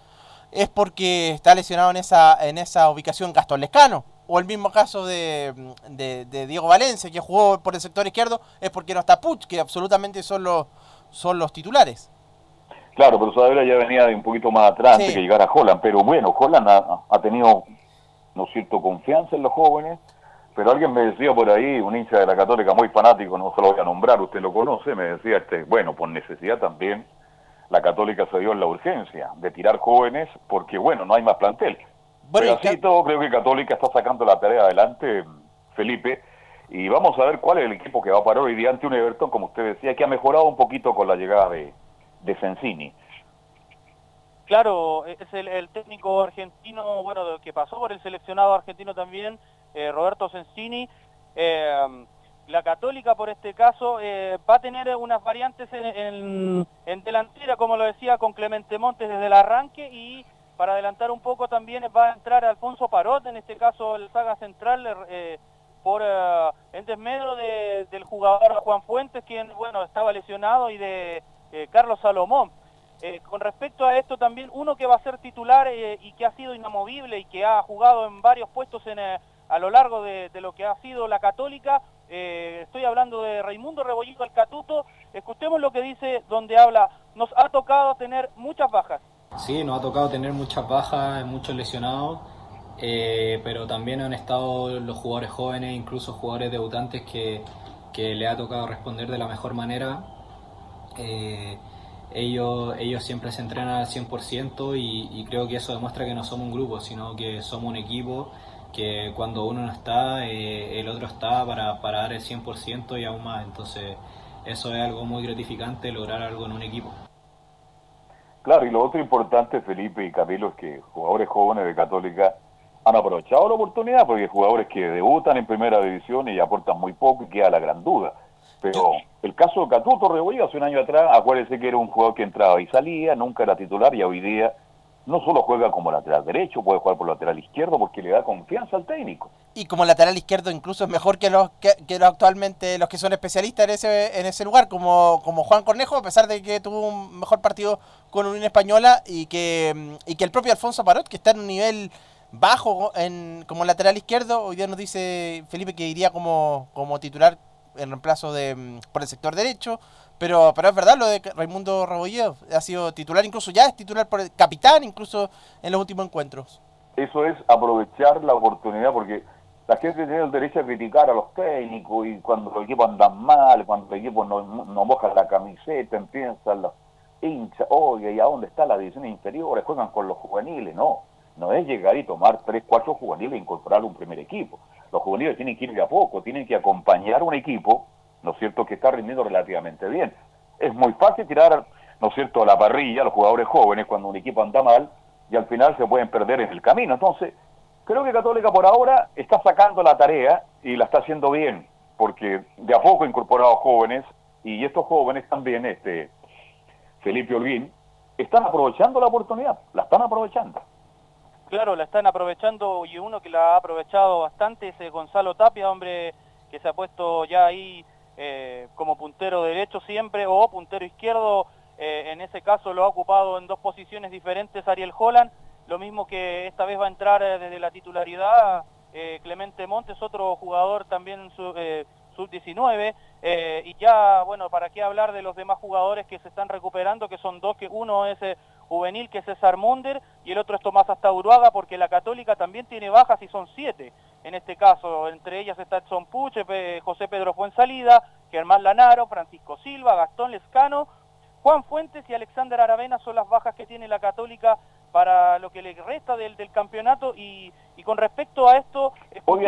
es porque está lesionado en esa, en esa ubicación Gastón Lescano. O el mismo caso de, de- de Diego Valencia, que jugó por el sector izquierdo, es porque no está Puch, que absolutamente son los, son los titulares. Claro, pero Saavedra ya venía de un poquito más atrás Sí. antes que llegara Holland. Pero bueno, Holland ha, ha tenido, ¿no es cierto?, confianza en los jóvenes. Pero alguien me decía por ahí, un hincha de la Católica muy fanático, no se lo voy a nombrar, usted lo conoce, me decía, este, bueno, por necesidad también, la Católica se dio en la urgencia de tirar jóvenes porque, bueno, no hay más plantel. Bueno, Pero así todo, creo que Católica está sacando la tarea adelante, Felipe, y vamos a ver cuál es el equipo que va a parar hoy día ante un Everton, como usted decía, que ha mejorado un poquito con la llegada de, de Sensini. Claro, es el, el técnico argentino, bueno, de- que pasó por el seleccionado argentino también, eh, Roberto Sensini. Eh, la Católica, por este caso, eh, va a tener unas variantes en, delantera, como lo decía, con Clemente Montes desde el arranque y para adelantar un poco también va a entrar Alfonso Parot, en este caso el saga central, eh, por eh, en desmedro de- del jugador Juan Fuentes, quien, bueno, estaba lesionado, y de eh, Carlos Salomón. Con respecto a esto también, uno que va a ser titular y que ha sido inamovible y que ha jugado en varios puestos en, a lo largo de lo que ha sido la Católica, eh, estoy hablando de Raimundo Rebollito el Catuto, escuchemos lo que dice donde habla, nos ha tocado tener muchas bajas. Sí, nos ha tocado tener muchas bajas, muchos lesionados, eh, pero también han estado los jugadores jóvenes, incluso jugadores debutantes que, que le ha tocado responder de la mejor manera. Eh, ellos, ellos siempre se entrenan al 100% y, y creo que eso demuestra que no somos un grupo, sino que somos un equipo que cuando uno no está, eh, el otro está para, para dar el 100% y aún más. Entonces, eso es algo muy gratificante, lograr algo en un equipo. Claro, y lo otro importante, Felipe y Camilo, es que jugadores jóvenes de Católica han aprovechado la oportunidad, porque jugadores que debutan en primera división y aportan muy poco y queda la gran duda. Pero el caso de Catuto Rebollo hace un año atrás, acuérdese que era un jugador que entraba y salía, nunca era titular y hoy día no solo juega como lateral derecho, puede jugar por lateral izquierdo porque le da confianza al técnico. Y como lateral izquierdo incluso es mejor que los que, que los actualmente los que son especialistas en ese en ese lugar como, como Juan Cornejo a pesar de que tuvo un mejor partido con Unión Española y que y que el propio Alfonso Parot que está en un nivel bajo en como lateral izquierdo hoy día nos dice Felipe que iría como como titular en reemplazo de mm, por el sector derecho pero pero es verdad lo de Raimundo Rebolledo ha sido titular incluso ya es titular por capitán incluso en los últimos encuentros Eso es aprovechar la oportunidad porque la gente tiene el derecho a criticar a los técnicos y cuando los equipos andan mal, cuando los equipos no, no mojan la camiseta, empiezan los hinchas, oye, ¿y a dónde está la división inferiores? Juegan con los juveniles, no. No es llegar y tomar tres, cuatro juveniles e incorporar un primer equipo. Los juveniles tienen que ir de a poco, tienen que acompañar un equipo, ¿no es cierto?, que está rindiendo relativamente bien. Es muy fácil tirar, ¿no es cierto?, a la parrilla a los jugadores jóvenes cuando un equipo anda mal y al final se pueden perder en el camino. Entonces, creo que Católica por ahora está sacando la tarea y la está haciendo bien, porque de a poco ha incorporado jóvenes y estos jóvenes también, este Felipe Holguín, están aprovechando la oportunidad, la están aprovechando. Claro, la están aprovechando y uno que la ha aprovechado bastante es eh, Gonzalo Tapia, hombre que se ha puesto ya ahí eh, como puntero derecho siempre o puntero izquierdo. eh, en ese caso lo ha ocupado en dos posiciones diferentes Ariel Holland. Lo mismo que esta vez va a entrar eh, desde la titularidad Clemente Montes, otro jugador también su- eh, sub-19, eh, y ya, bueno, para qué hablar de los demás jugadores que se están recuperando, que son dos, que uno es juvenil, que es César Munder, y el otro es Tomás Astauruaga, porque la Católica también tiene bajas y son siete, en este caso, entre ellas está Edson Puche, José Pedro Fuensalida, Germán Lanaro, Francisco Silva, Gastón Lescano, Juan Fuentes y Alexander Aravena son las bajas que tiene la Católica para lo que le resta del, del campeonato y, y con respecto a esto...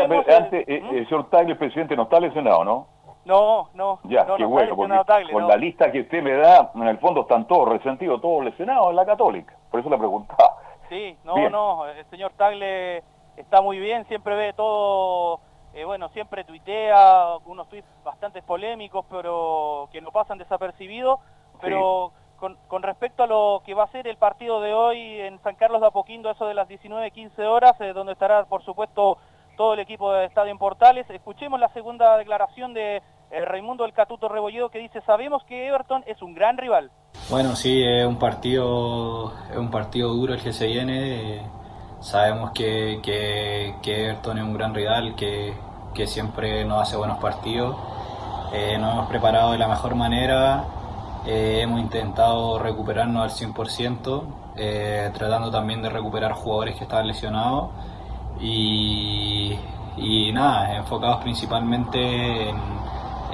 Pero el- antes, eh, ¿Mm? el señor Tagle, el presidente, no está lesionado, ¿no? No, no, Ya, no, qué no, bueno, porque Tagle, con no. la lista que usted me da, en el fondo están todos resentidos, todos lesionados en la Católica. Por eso le preguntaba. Sí, no, Bien. no, el señor Tagle está muy bien, siempre ve todo, eh, bueno, siempre tuitea unos tweets bastante polémicos, pero que no pasan desapercibidos, pero con, con respecto a lo que va a ser el partido de hoy en San Carlos de Apoquindo, eso de las 19.15 horas, eh, donde estará, por supuesto, todo el equipo de Estadio en Portales, escuchemos la segunda declaración de eh, Raimundo El Catuto Rebolledo que dice, sabemos que Everton es un gran rival. Bueno, sí, es un partido, es un partido duro el que se viene. sabemos que, que, que Everton es un gran rival, que, que siempre nos hace buenos partidos. Eh, nos hemos preparado de la mejor manera, eh, hemos intentado recuperarnos al 100%, eh, tratando también de recuperar jugadores que estaban lesionados. Y, y nada, enfocados principalmente en,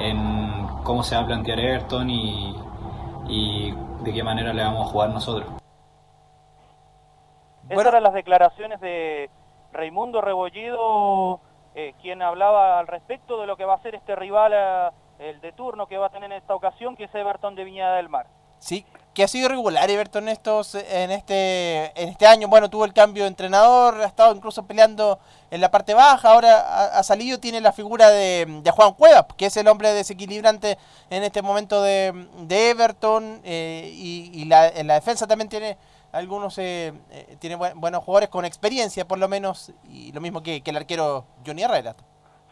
en cómo se va a plantear Everton y, y de qué manera le vamos a jugar nosotros. Esas eran las declaraciones de Raimundo Rebolledo, eh, quien hablaba al respecto de lo que va a ser este rival, eh, el de turno que va a tener en esta ocasión, que es Everton de Viñada del Mar. Sí, que ha sido irregular Everton estos, en este en este año. Bueno, tuvo el cambio de entrenador, ha estado incluso peleando en la parte baja. Ahora ha, ha salido, tiene la figura de, de Juan Cuevas, que es el hombre desequilibrante en este momento de, de Everton. eh, y y la, en la defensa también tiene algunos, eh, eh, tiene buen- buenos jugadores con experiencia, por lo menos. Y lo mismo que, que el arquero Johnny Herrera.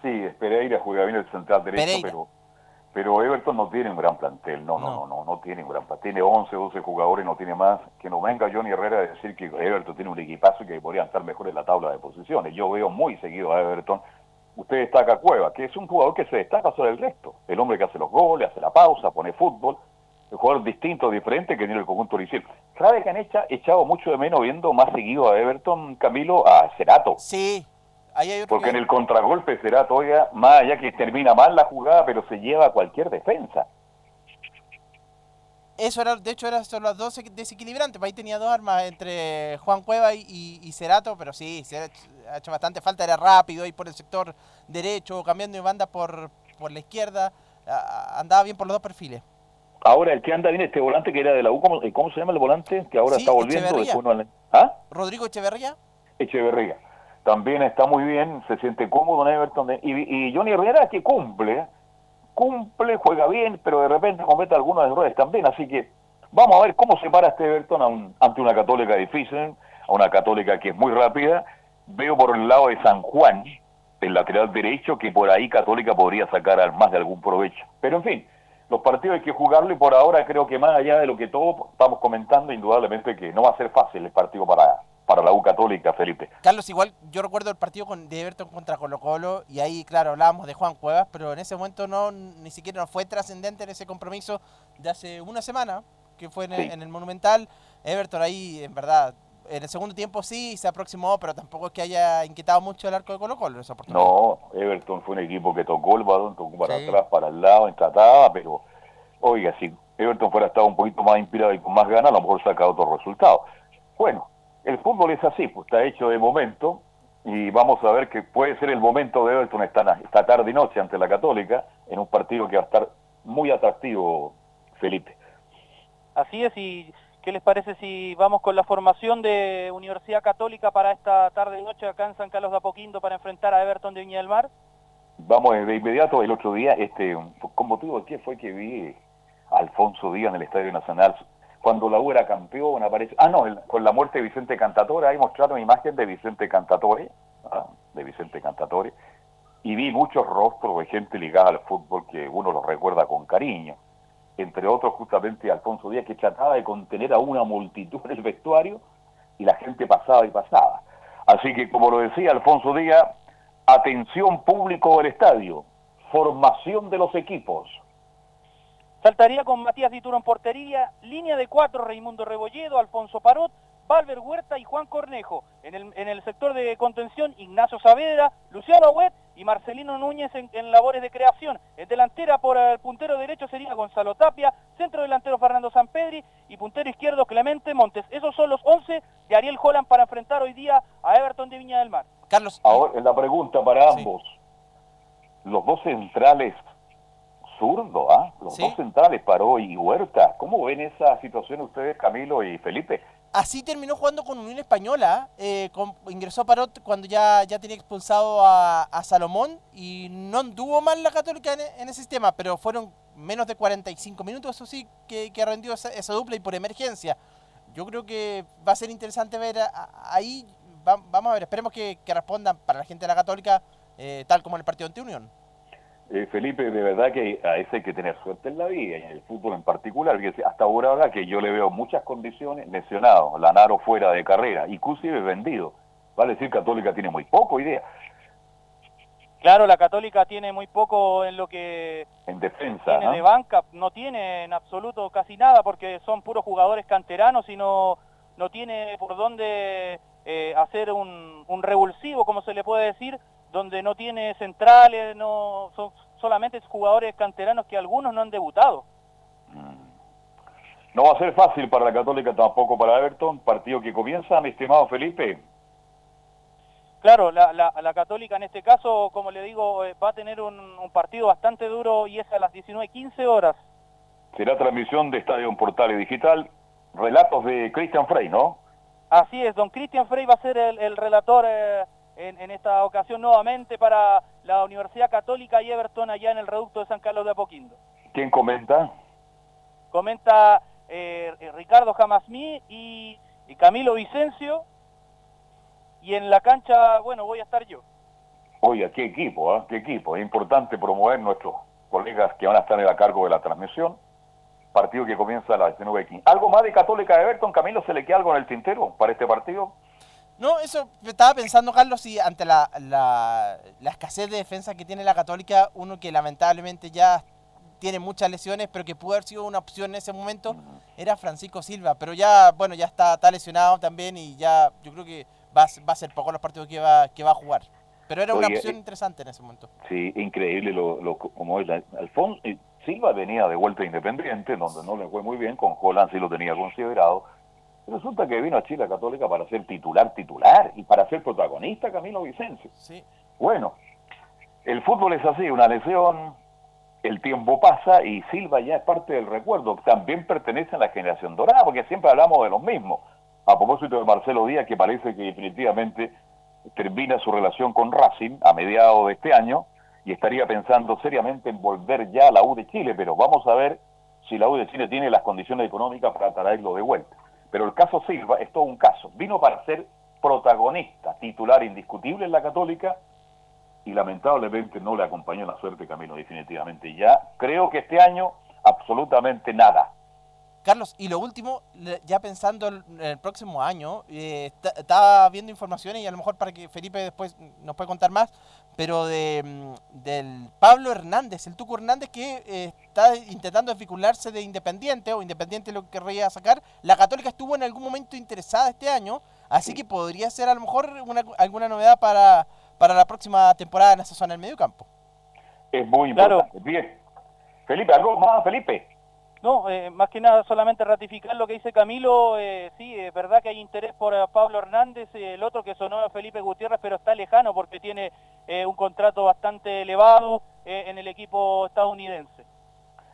Sí, Pereira juega bien el central derecho, Pereira. pero pero Everton no tiene un gran plantel, no, no, no, no, no tiene un gran plantel. Tiene 11, 12 jugadores, no tiene más. Que no venga Johnny Herrera a decir que Everton tiene un equipazo y que podrían estar mejor en la tabla de posiciones. Yo veo muy seguido a Everton. Usted destaca a Cueva, que es un jugador que se destaca sobre el resto. El hombre que hace los goles, hace la pausa, pone fútbol. Un jugador distinto, diferente que tiene el conjunto original. ¿Sabe que han echado mucho de menos viendo más seguido a Everton, Camilo, a Cerato? Sí, ahí hay otro Porque en el contragolpe será todavía más allá que termina mal la jugada, pero se lleva a cualquier defensa. Eso era, de hecho, eran los dos desequilibrantes. Ahí tenía dos armas entre Juan Cueva y, y, y Cerato, pero sí, se ha hecho, bastante falta. Era rápido ahí por el sector derecho, cambiando de banda por, por la izquierda. Andaba bien por los dos perfiles. Ahora el que anda bien este volante que era de la U, ¿cómo, cómo se llama el volante? Que ahora Sí, está volviendo. Echeverría. después no ¿Ah? Rodrigo Echeverría. Echeverría. También está muy bien, se siente cómodo en Everton. y, Johnny Herrera que cumple, cumple, juega bien, pero de repente comete algunos errores también. Así que vamos a ver cómo se para este Everton a un- ante una católica difícil, a una católica que es muy rápida. Veo por el lado de San Juan, el lateral derecho, que por ahí Católica podría sacar más de algún provecho. Pero en fin, los partidos hay que jugarlo y por ahora creo que más allá de lo que todos estamos comentando, indudablemente que no va a ser fácil el partido para, para la U Católica, Felipe. Carlos, igual yo recuerdo el partido con, de Everton contra Colo Colo y ahí, claro, hablábamos de Juan Cuevas, pero en ese momento no ni siquiera fue trascendente en ese compromiso de hace una semana, que fue en, el, en el Monumental. Everton ahí, en verdad, en el segundo tiempo sí se aproximó, pero tampoco es que haya inquietado mucho el arco de Colo Colo en esa oportunidad. No, Everton fue un equipo que tocó el balón, tocó para Sí. atrás, para el lado, trataba, pero oiga, si Everton fuera estado un poquito más inspirado y con más ganas, a lo mejor saca otro resultado. Bueno, el fútbol es así, pues está hecho de momento y vamos a ver que puede ser el momento de Everton esta, esta tarde y noche ante la Católica en un partido que va a estar muy atractivo, Felipe. Así es, y ¿qué les parece si vamos con la formación de Universidad Católica para esta tarde y noche acá en San Carlos de Apoquindo para enfrentar a Everton de Viña del Mar? Vamos de inmediato, el otro día, este, con motivo de qué fue que vi a Alfonso Díaz en el Estadio Nacional, cuando la U era campeón, aparece, ah no, con la muerte de Vicente Cantatore, ahí mostraron imagen de Vicente Cantatore, ah, de Vicente Cantatore, y vi muchos rostros de gente ligada al fútbol que uno los recuerda con cariño, entre otros justamente Alfonso Díaz, que trataba de contener a una multitud en el vestuario, y la gente pasaba y pasaba. Así que, como lo decía Alfonso Díaz, Atención público del estadio. Formación de los equipos. Saltaría con Matías Dituro en portería, línea de cuatro, Raimundo Rebolledo, Alfonso Parot, Valver Huerta y Juan Cornejo. En el, en el sector de contención, Ignacio Saavedra, Luciano Agüet y Marcelino Núñez en, en labores de creación. En delantera por el puntero derecho sería Gonzalo Tapia, centro delantero Fernando Sampedri y puntero izquierdo Clemente Montes. Esos son los 11 de Ariel Holland para enfrentar hoy día a Everton de Viña del Mar. Carlos. Ahora, la pregunta para ambos. Los dos centrales zurdo, ¿ah? Los Sí. dos centrales, Paró y Huerta. ¿Cómo ven esa situación ustedes, Camilo y Felipe? Así terminó jugando con Unión Española. eh, con- ingresó Parot cuando ya, ya tenía expulsado a, a Salomón y no anduvo mal la Católica en, en ese sistema, pero fueron menos de 45 minutos, eso sí, que, que rendió esa, esa dupla y por emergencia. Yo creo que va a ser interesante ver a- a- ahí. va- vamos a ver, esperemos que, que respondan para la gente de la Católica eh, tal como en el partido ante Unión. Eh, Felipe, de verdad que a ese hay que tener suerte en la vida y en el fútbol en particular. Fíjese, hasta ahora ahora que yo le veo muchas condiciones lesionado, Lanaro fuera de carrera, inclusive vendido. Vale decir, Católica tiene muy poco idea Claro, la Católica tiene muy poco en lo que en defensa. tiene ¿no? de banca, no tiene en absoluto casi nada porque son puros jugadores canteranos y no, no tiene por dónde eh, hacer un, un revulsivo, como se le puede decir, donde no tiene centrales, no son solamente jugadores canteranos que algunos no han debutado. No va a ser fácil para la Católica, tampoco para Everton. Partido que comienza, mi estimado Felipe. Claro, la, la, la Católica en este caso, como le digo, eh, va a tener un, un partido bastante duro y es a las 19.15 horas. Será transmisión de Estadio Portales Digital. Relatos de Christian Frey, ¿no? Así es, don Cristian Frey va a ser el, el relator eh, en, en esta ocasión nuevamente para la Universidad Católica y Everton allá en el reducto de San Carlos de Apoquindo. ¿Quién comenta? Comenta eh, eh, Ricardo Jamasmí y, y Camilo Vicencio y en la cancha, bueno, voy a estar yo. Oiga, qué equipo, ¿ah? Qué equipo. Es importante promover nuestros colegas que van a estar a cargo de la transmisión. Partido que comienza a las 19.15. ¿Algo más de Católica de Everton? Camilo, ¿se le queda algo en el tintero para este partido? No, eso estaba pensando, Carlos, si ante la, la, la escasez de defensa que tiene la Católica, uno que lamentablemente ya tiene muchas lesiones, pero que pudo haber sido una opción en ese momento, era Francisco Silva. Pero ya, bueno, ya está, está lesionado también y ya yo creo que va, a ser- va a ser poco los partidos que va, que va a jugar. Pero era una opción eh, interesante en ese momento. Sí, increíble lo, lo como es. Alfonso eh, Silva venía de vuelta independiente, donde no le fue muy bien, con Holland sí lo tenía considerado. Resulta que vino a Chile Católica para ser titular, titular, y para ser protagonista Camilo Vicencio. Sí. Bueno, el fútbol es así, una lesión, el tiempo pasa y Silva ya es parte del recuerdo. También pertenece a la generación dorada, porque siempre hablamos de los mismos. A propósito de Marcelo Díaz, que parece que definitivamente termina su relación con Racing a mediados de este año y estaría pensando seriamente en volver ya a la U de Chile, pero vamos a ver si la U de Chile tiene las condiciones económicas para traerlo de vuelta. Pero el caso Silva es todo un caso. Vino para ser protagonista, titular indiscutible en la Católica y lamentablemente no le acompañó la suerte Camilo definitivamente. Ya creo que este año absolutamente nada. Carlos, y lo último, ya pensando en el próximo año, eh, estaba viendo informaciones y a lo mejor para que Felipe después nos puede contar más, pero de, mm, del Pablo Hernández, el Tuco Hernández que eh, está intentando desvincularse de Independiente, o Independiente lo querría sacar. La Católica estuvo en algún momento interesada este año, así que podría ser a lo mejor una- alguna novedad para, para la próxima temporada en esa zona del medio campo. Es muy Claro. importante. Bien. Felipe, ¿algo más, Felipe? No, eh, más que nada solamente ratificar lo que dice Camilo, eh, sí, es verdad que hay interés por eh, Pablo Hernández, el otro que sonó es Felipe Gutiérrez, pero está lejano porque tiene eh, un contrato bastante elevado en el equipo estadounidense.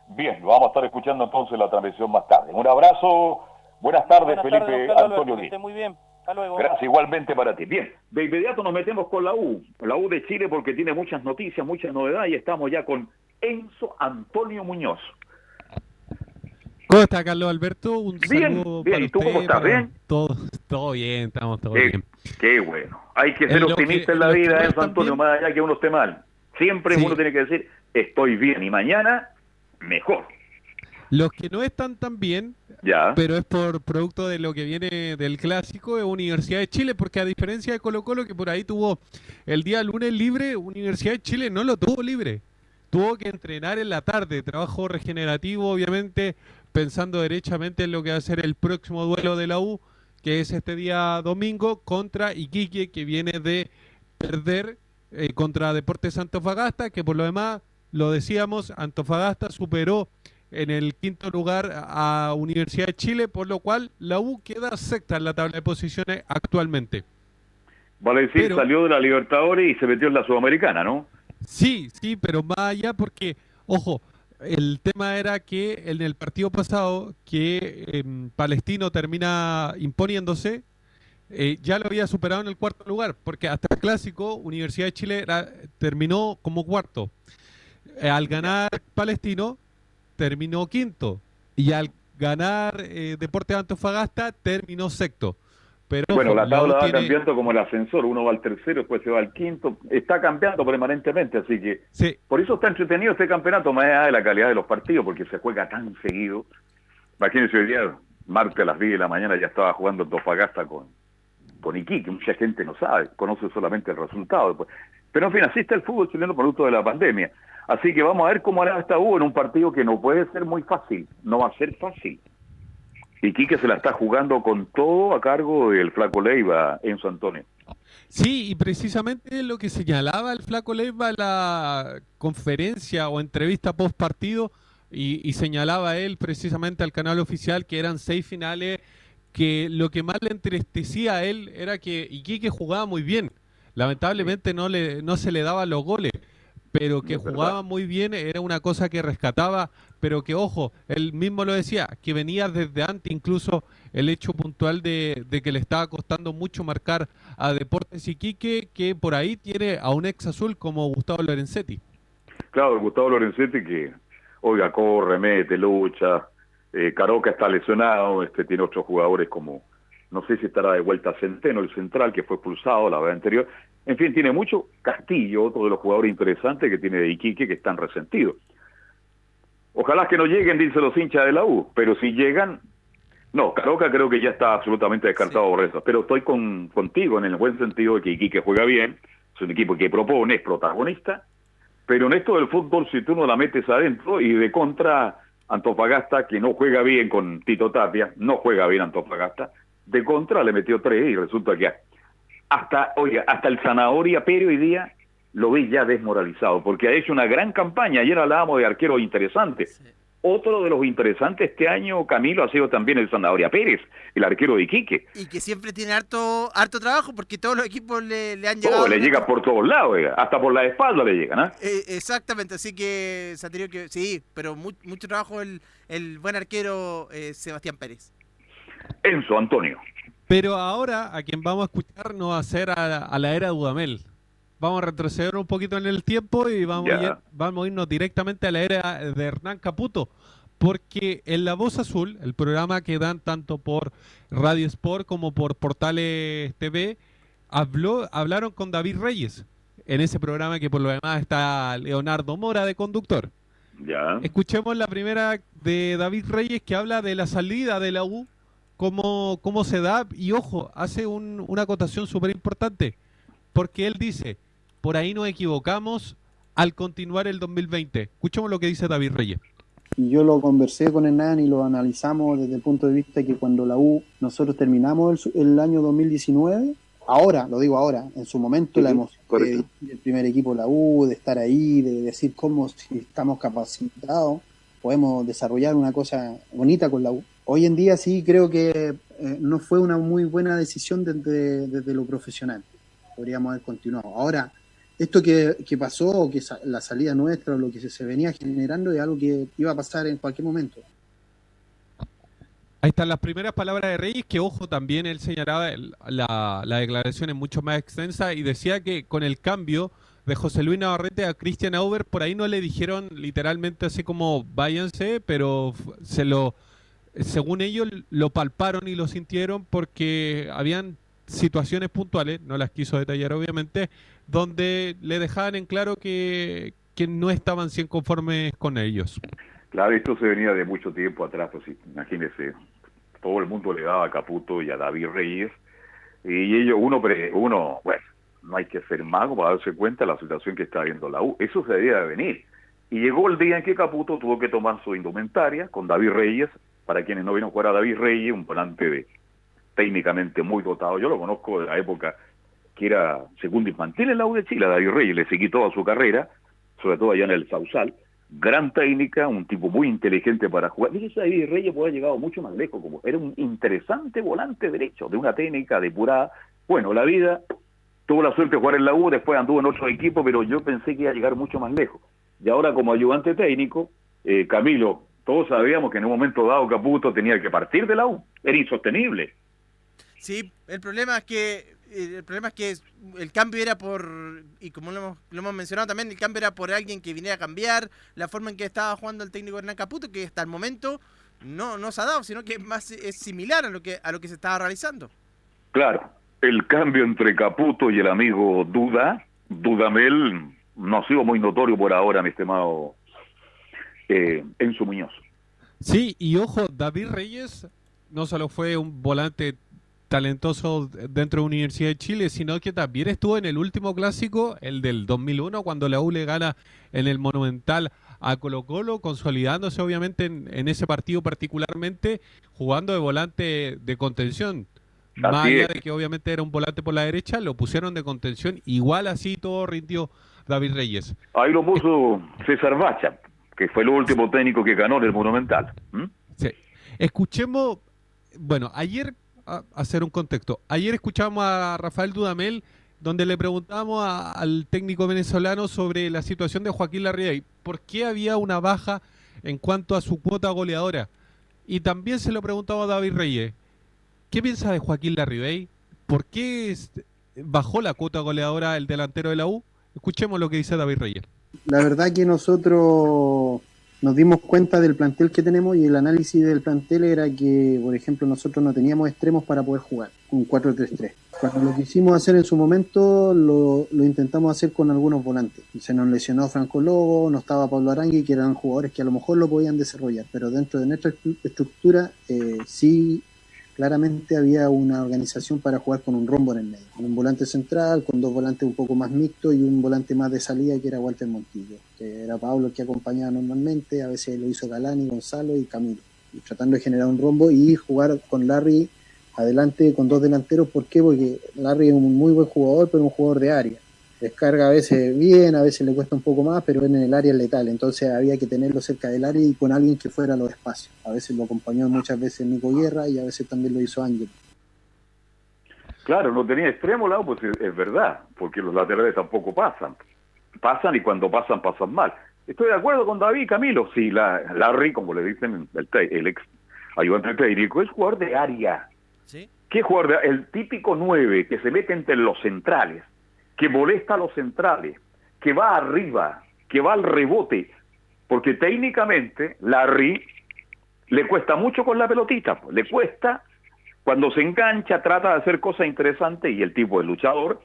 Bien, lo vamos a estar escuchando entonces la transmisión más tarde. Un abrazo. Buenas tardes, Buenas Felipe tardes, Antonio esté muy bien. Hasta luego. Gracias, igualmente para ti. Bien, de inmediato nos metemos con la U, la U de Chile porque tiene muchas noticias, muchas novedades y estamos ya con Enzo Antonio Muñoz. ¿Cómo está Carlos Alberto? Un Bien, saludo bien. para ¿Y tú cómo estás? ¿Bien? Todo, todo bien, estamos todos Qué, bien. qué bueno. Hay que En ser optimista que- en la vida, Enzo están Antonio, más allá que uno esté mal. Siempre Sí. uno tiene que decir, estoy bien y mañana mejor. Los que no están tan bien, Ya. pero es por producto de lo que viene del clásico de Universidad de Chile, porque a diferencia de Colo Colo, que por ahí tuvo el día lunes libre, Universidad de Chile no lo tuvo libre. Tuvo que entrenar en la tarde, trabajo regenerativo, obviamente, pensando derechamente en lo que va a ser el próximo duelo de la U, que es este día domingo contra Iquique, que viene de perder eh, contra Deportes Antofagasta, que por lo demás, lo decíamos, Antofagasta superó en el quinto lugar a Universidad de Chile, por lo cual la U queda sexta en la tabla de posiciones actualmente. Vale decir, Pero- salió de la Libertadores y se metió en la Sudamericana, ¿no? Sí, sí, pero más allá porque, ojo, el tema era que en el partido pasado que em, Palestino termina imponiéndose, eh, ya lo había superado en el cuarto lugar, porque hasta el clásico Universidad de Chile terminó como cuarto. Eh, al ganar Palestino, terminó quinto. Y al ganar eh, Deportes Antofagasta, terminó sexto. Pero Bueno, la tabla va tiene- cambiando como el ascensor, uno va al tercero, después se va al quinto, está cambiando permanentemente, así que Sí. por eso está entretenido este campeonato, más allá de la calidad de los partidos, porque se juega tan seguido. Imagínense hoy día, martes a las 10 de la mañana ya estaba jugando Antofagasta con, con Iquique, mucha gente no sabe, conoce solamente el resultado. después. Pero en fin, así está el fútbol chileno producto de la pandemia. Así que vamos a ver cómo hará esta U en un partido que no puede ser muy fácil, no va a ser fácil. Iquique se la está jugando con todo a cargo del Flaco Leiva en San Antonio. Sí, y precisamente lo que señalaba el Flaco Leiva en la conferencia o entrevista post partido, y, y señalaba él precisamente al canal oficial que eran seis finales, que lo que más le entristecía a él era que Iquique jugaba muy bien. Lamentablemente no, le, no se le daban los goles, pero que jugaba muy bien era una cosa que rescataba, pero que ojo, él mismo lo decía, que venía desde antes incluso el hecho puntual de, de que le estaba costando mucho marcar a Deportes Iquique, que por ahí tiene a un ex azul como Gustavo Lorenzetti. Claro, Gustavo Lorenzetti que, oiga, corre, mete, lucha. Eh, Caroca está lesionado, este tiene otros jugadores como, no sé si estará de vuelta Centeno, el central, que fue expulsado la vez anterior. En fin, tiene mucho Castillo, otro de los jugadores interesantes que tiene de Iquique, que están resentidos. Ojalá que no lleguen, dicen los hinchas de la U, pero si llegan, no, Caroca creo que ya está absolutamente descartado por eso, pero estoy con, contigo en el buen sentido de que Iquique juega bien, es un equipo que propone, es protagonista, pero en esto del fútbol, si tú no la metes adentro y de contra Antofagasta, que no juega bien con Tito Tapia, no juega bien Antofagasta, de contra le metió tres y resulta que hasta, oiga, hasta el Zanahoria Pérez hoy día lo ve ya desmoralizado, porque ha hecho una gran campaña. Ayer hablábamos de arqueros interesantes. Otro de los interesantes este año, Camilo, ha sido también el Zanahoria Pérez, el arquero de Iquique. Y que siempre tiene harto harto trabajo porque todos los equipos le, le han llegado. le llega por todos lados, oiga, hasta por la espalda le llegan, ¿ah? Eh, exactamente, así que se ha tenido que. Sí, pero mu- mucho trabajo el, el buen arquero eh, Sebastián Pérez. Enzo Antonio. Pero ahora a quien vamos a escuchar no va a ser a, a la era Dudamel. Vamos a retroceder un poquito en el tiempo y vamos, a, ir- vamos a irnos directamente a la era de Hernán Caputo. Porque en La Voz Azul, el programa que dan tanto por Radio Sport como por Portales TV, habló, hablaron con David Reyes. En ese programa que por lo demás está Leonardo Mora de conductor. Ya. Escuchemos la primera de David Reyes que habla de la salida de la U, cómo, cómo se da, y ojo, hace un- una acotación súper importante, porque él dice, por ahí nos equivocamos al continuar el 2020. Escuchemos lo que dice David Reyes. Y yo lo conversé con Hernán y lo analizamos desde el punto de vista que cuando la U, nosotros terminamos el, su- el año 2019, ahora, lo digo ahora, en su momento la emoción de- del primer equipo de la U, de estar ahí, de decir cómo si estamos capacitados, podemos desarrollar una cosa bonita con la U. Hoy en día sí creo que eh, no fue una muy buena decisión desde, lo profesional. Podríamos haber continuado. Ahora, esto que, que pasó, que sa- la salida nuestra, o lo que se, se venía generando, es algo que iba a pasar en cualquier momento. Ahí están las primeras palabras de Reyes, que ojo, también él señalaba la, la declaración es mucho más extensa y decía que con el cambio de José Luis Navarrete a Christian Auber, por ahí no le dijeron literalmente así como váyanse, pero se lo, según ellos lo palparon y lo sintieron porque habían situaciones puntuales, no las quiso detallar obviamente, donde le dejaban en claro que, que no estaban 100 conformes con ellos. Claro, esto se venía de mucho tiempo atrás, pues sí, imagínese, todo el mundo le daba a Caputo y a David Reyes, y ellos, uno, bueno, no hay que ser mago para darse cuenta de la situación que está viendo la U, eso se debía de venir. Y llegó el día en que Caputo tuvo que tomar su indumentaria con David Reyes, para quienes no vieron jugar a David Reyes, un volante de, técnicamente muy dotado, yo lo conozco de la época que era segundo infantil en la U de Chile, a David Reyes, le seguí toda su carrera, sobre todo allá en el Sausal, gran técnica, un tipo muy inteligente para jugar. Fíjese, David Reyes puede haber llegado mucho más lejos, como era un interesante volante derecho, de una técnica depurada. Bueno, la vida tuvo la suerte de jugar en la U, después anduvo en otro equipo, pero yo pensé que iba a llegar mucho más lejos. Y ahora como ayudante técnico, eh, Camilo, todos sabíamos que en un momento dado Caputo tenía que partir de la U, era insostenible. Sí, el problema es que eh, el problema es que el cambio era por y como lo hemos, lo hemos mencionado también, el cambio era por alguien que viniera a cambiar la forma en que estaba jugando el técnico Hernán Caputo, que hasta el momento no, no se ha dado, sino que más es similar a lo que a lo que se estaba realizando. Claro, el cambio entre Caputo y el amigo Duda, Dudamel, no ha sido muy notorio por ahora, mi estimado eh, Enzo Muñoz. Sí, y ojo, David Reyes no solo fue un volante talentoso dentro de Universidad de Chile, sino que también estuvo en el último clásico, el del 2001, cuando la U le gana en el Monumental a Colo Colo, consolidándose obviamente en, en ese partido particularmente, jugando de volante de contención. Más Así allá es. de que obviamente era un volante por la derecha, lo pusieron de contención, igual así todo rindió David Reyes. Ahí lo puso César Bacha, que fue el último técnico que ganó en el Monumental. Sí. Escuchemos, bueno, ayer, a, hacer un contexto, ayer escuchamos a Rafael Dudamel donde le preguntamos al técnico venezolano sobre la situación de Joaquín Larribey, por qué había una baja en cuanto a su cuota goleadora. Y también se lo preguntaba a David Reyes, ¿qué piensa de Joaquín Larribey? ¿Por qué bajó la cuota goleadora el delantero de la U? Escuchemos lo que dice David Reyes. La verdad que nosotros nos dimos cuenta del plantel que tenemos y el análisis del plantel era que, por ejemplo, nosotros no teníamos extremos para poder jugar un 4-3-3. Cuando lo quisimos hacer en su momento, lo, lo intentamos hacer con algunos volantes. Se nos lesionó Franco Lobo, no estaba Pablo Arangui, que eran jugadores que a lo mejor lo podían desarrollar, pero dentro de nuestra estru- estructura eh, sí claramente había una organización para jugar con un rombo en el medio, con un volante central, con dos volantes un poco más mixtos y un volante más de salida que era Walter Montillo, que era Pablo que acompañaba normalmente, a veces lo hizo Galani, Gonzalo y Camilo, y tratando de generar un rombo y jugar con Larry adelante con dos delanteros, ¿por qué? Porque Larry es un muy buen jugador, pero un jugador de área. Descarga a veces bien, a veces le cuesta un poco más, pero en el área es letal, entonces había que tenerlo cerca del área y con alguien que fuera a los espacios. A veces lo acompañó muchas veces Nico Guerra y a veces también lo hizo Ángel. Claro, no tenía extremo lado, pues es, verdad, porque los laterales tampoco pasan. Pasan y cuando pasan, pasan mal. Estoy de acuerdo con David Camilo. Sí, la, Larry, como le dicen el, el ex ayudante técnico, es jugador de área. ¿Sí? ¿Qué jugador? de- el típico 9 que se mete entre los centrales, que molesta a los centrales, que va arriba, que va al rebote. Porque técnicamente, Larry le cuesta mucho con la pelotita, pues, le cuesta cuando se engancha, trata de hacer cosas interesantes y el tipo es luchador,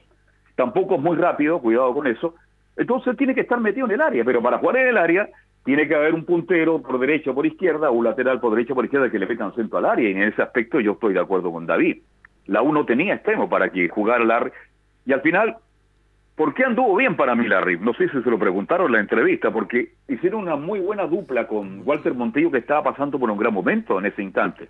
tampoco es muy rápido, cuidado con eso. Entonces tiene que estar metido en el área, pero para jugar en el área tiene que haber un puntero por derecha o por izquierda, un lateral por derecha o por izquierda que le metan centro al área, y en ese aspecto yo estoy de acuerdo con David. La U no tenía extremo para que jugara Larry, y al final, ¿por qué anduvo bien para mí Larry? No sé si se lo preguntaron en la entrevista, porque hicieron una muy buena dupla con Walter Montillo que estaba pasando por un gran momento en ese instante.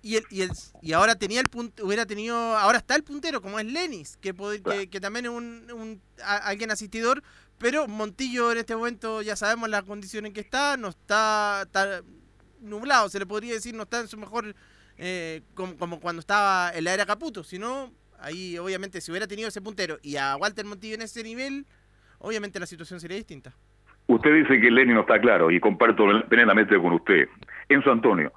Y, el, y, el, y ahora tenía el punto, hubiera tenido, ahora está el puntero, como es Lenis, que, pod- que, que también es un, un- a- alguien asistidor, pero Montillo en este momento ya sabemos la condición en que está, no está, está nublado, se le podría decir, no está en su mejor, eh, como, como cuando estaba en la era Caputo, sino ahí obviamente si hubiera tenido ese puntero y a Walter Montillo en ese nivel, obviamente la situación sería distinta. Usted dice que Lenny no está claro y comparto plenamente con usted. Enzo Antonio,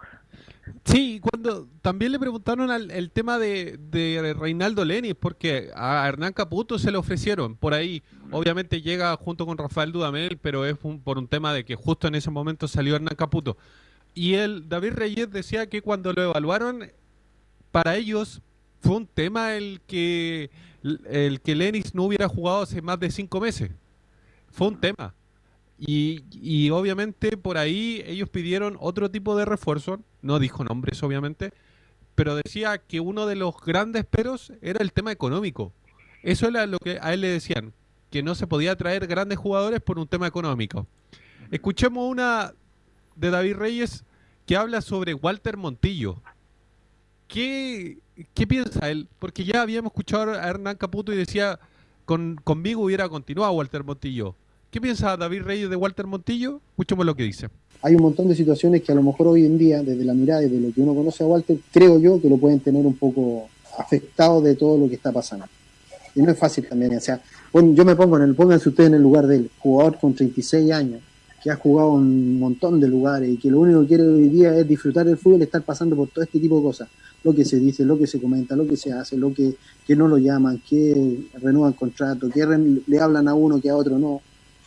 Sí, cuando también le preguntaron al el tema de, de Reinaldo Lenis, porque a Hernán Caputo se le ofrecieron por ahí. Obviamente llega junto con Rafael Dudamel, pero es un- por un tema de que justo en ese momento salió Hernán Caputo. Y el David Reyes decía que cuando lo evaluaron, para ellos fue un tema el que el que Lenis no hubiera jugado hace más de cinco meses. Fue un tema. Y, y obviamente por ahí ellos pidieron otro tipo de refuerzo, no dijo nombres obviamente, pero decía que uno de los grandes peros era el tema económico. Eso era lo que a él le decían, que no se podía traer grandes jugadores por un tema económico. Escuchemos una de David Reyes que habla sobre Walter Montillo. ¿Qué, qué piensa él? Porque ya habíamos escuchado a Hernán Caputo y decía, con, conmigo hubiera continuado Walter Montillo. ¿Qué piensa David Reyes de Walter Montillo? Escuchemos lo que dice. Hay un montón de situaciones que a lo mejor hoy en día, desde la mirada y de lo que uno conoce a Walter, creo yo que lo pueden tener un poco afectado de todo lo que está pasando. Y no es fácil también, o sea, yo me pongo en el, pónganse ustedes en el lugar del jugador con 36 años, que ha jugado un montón de lugares y que lo único que quiere hoy día es disfrutar del fútbol, estar pasando por todo este tipo de cosas, lo que se dice, lo que se comenta, lo que se hace, lo que, que no lo llaman, que renuevan contrato, que le hablan a uno que a otro no,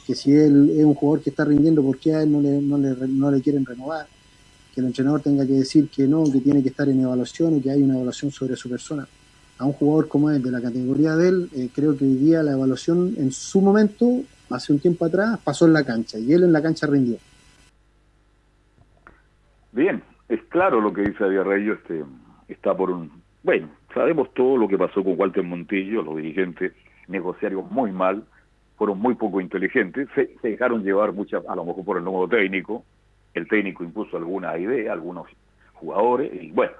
que si él es un jugador que está rindiendo, ¿por qué a él no le, no le, no le quieren renovar? Que el entrenador tenga que decir que no, que tiene que estar en evaluación o que hay una evaluación sobre su persona. A un jugador como él, de la categoría de él, eh, creo que hoy día la evaluación en su momento, hace un tiempo atrás, pasó en la cancha y él en la cancha rindió. Bien, es claro lo que dice Reyes, este, está por un... Bueno, sabemos todo lo que pasó con Walter Montillo, los dirigentes negociaron muy mal, fueron muy poco inteligentes, se, se dejaron llevar muchas, a lo mejor por el nuevo técnico, el técnico impuso alguna idea, algunos jugadores, y bueno,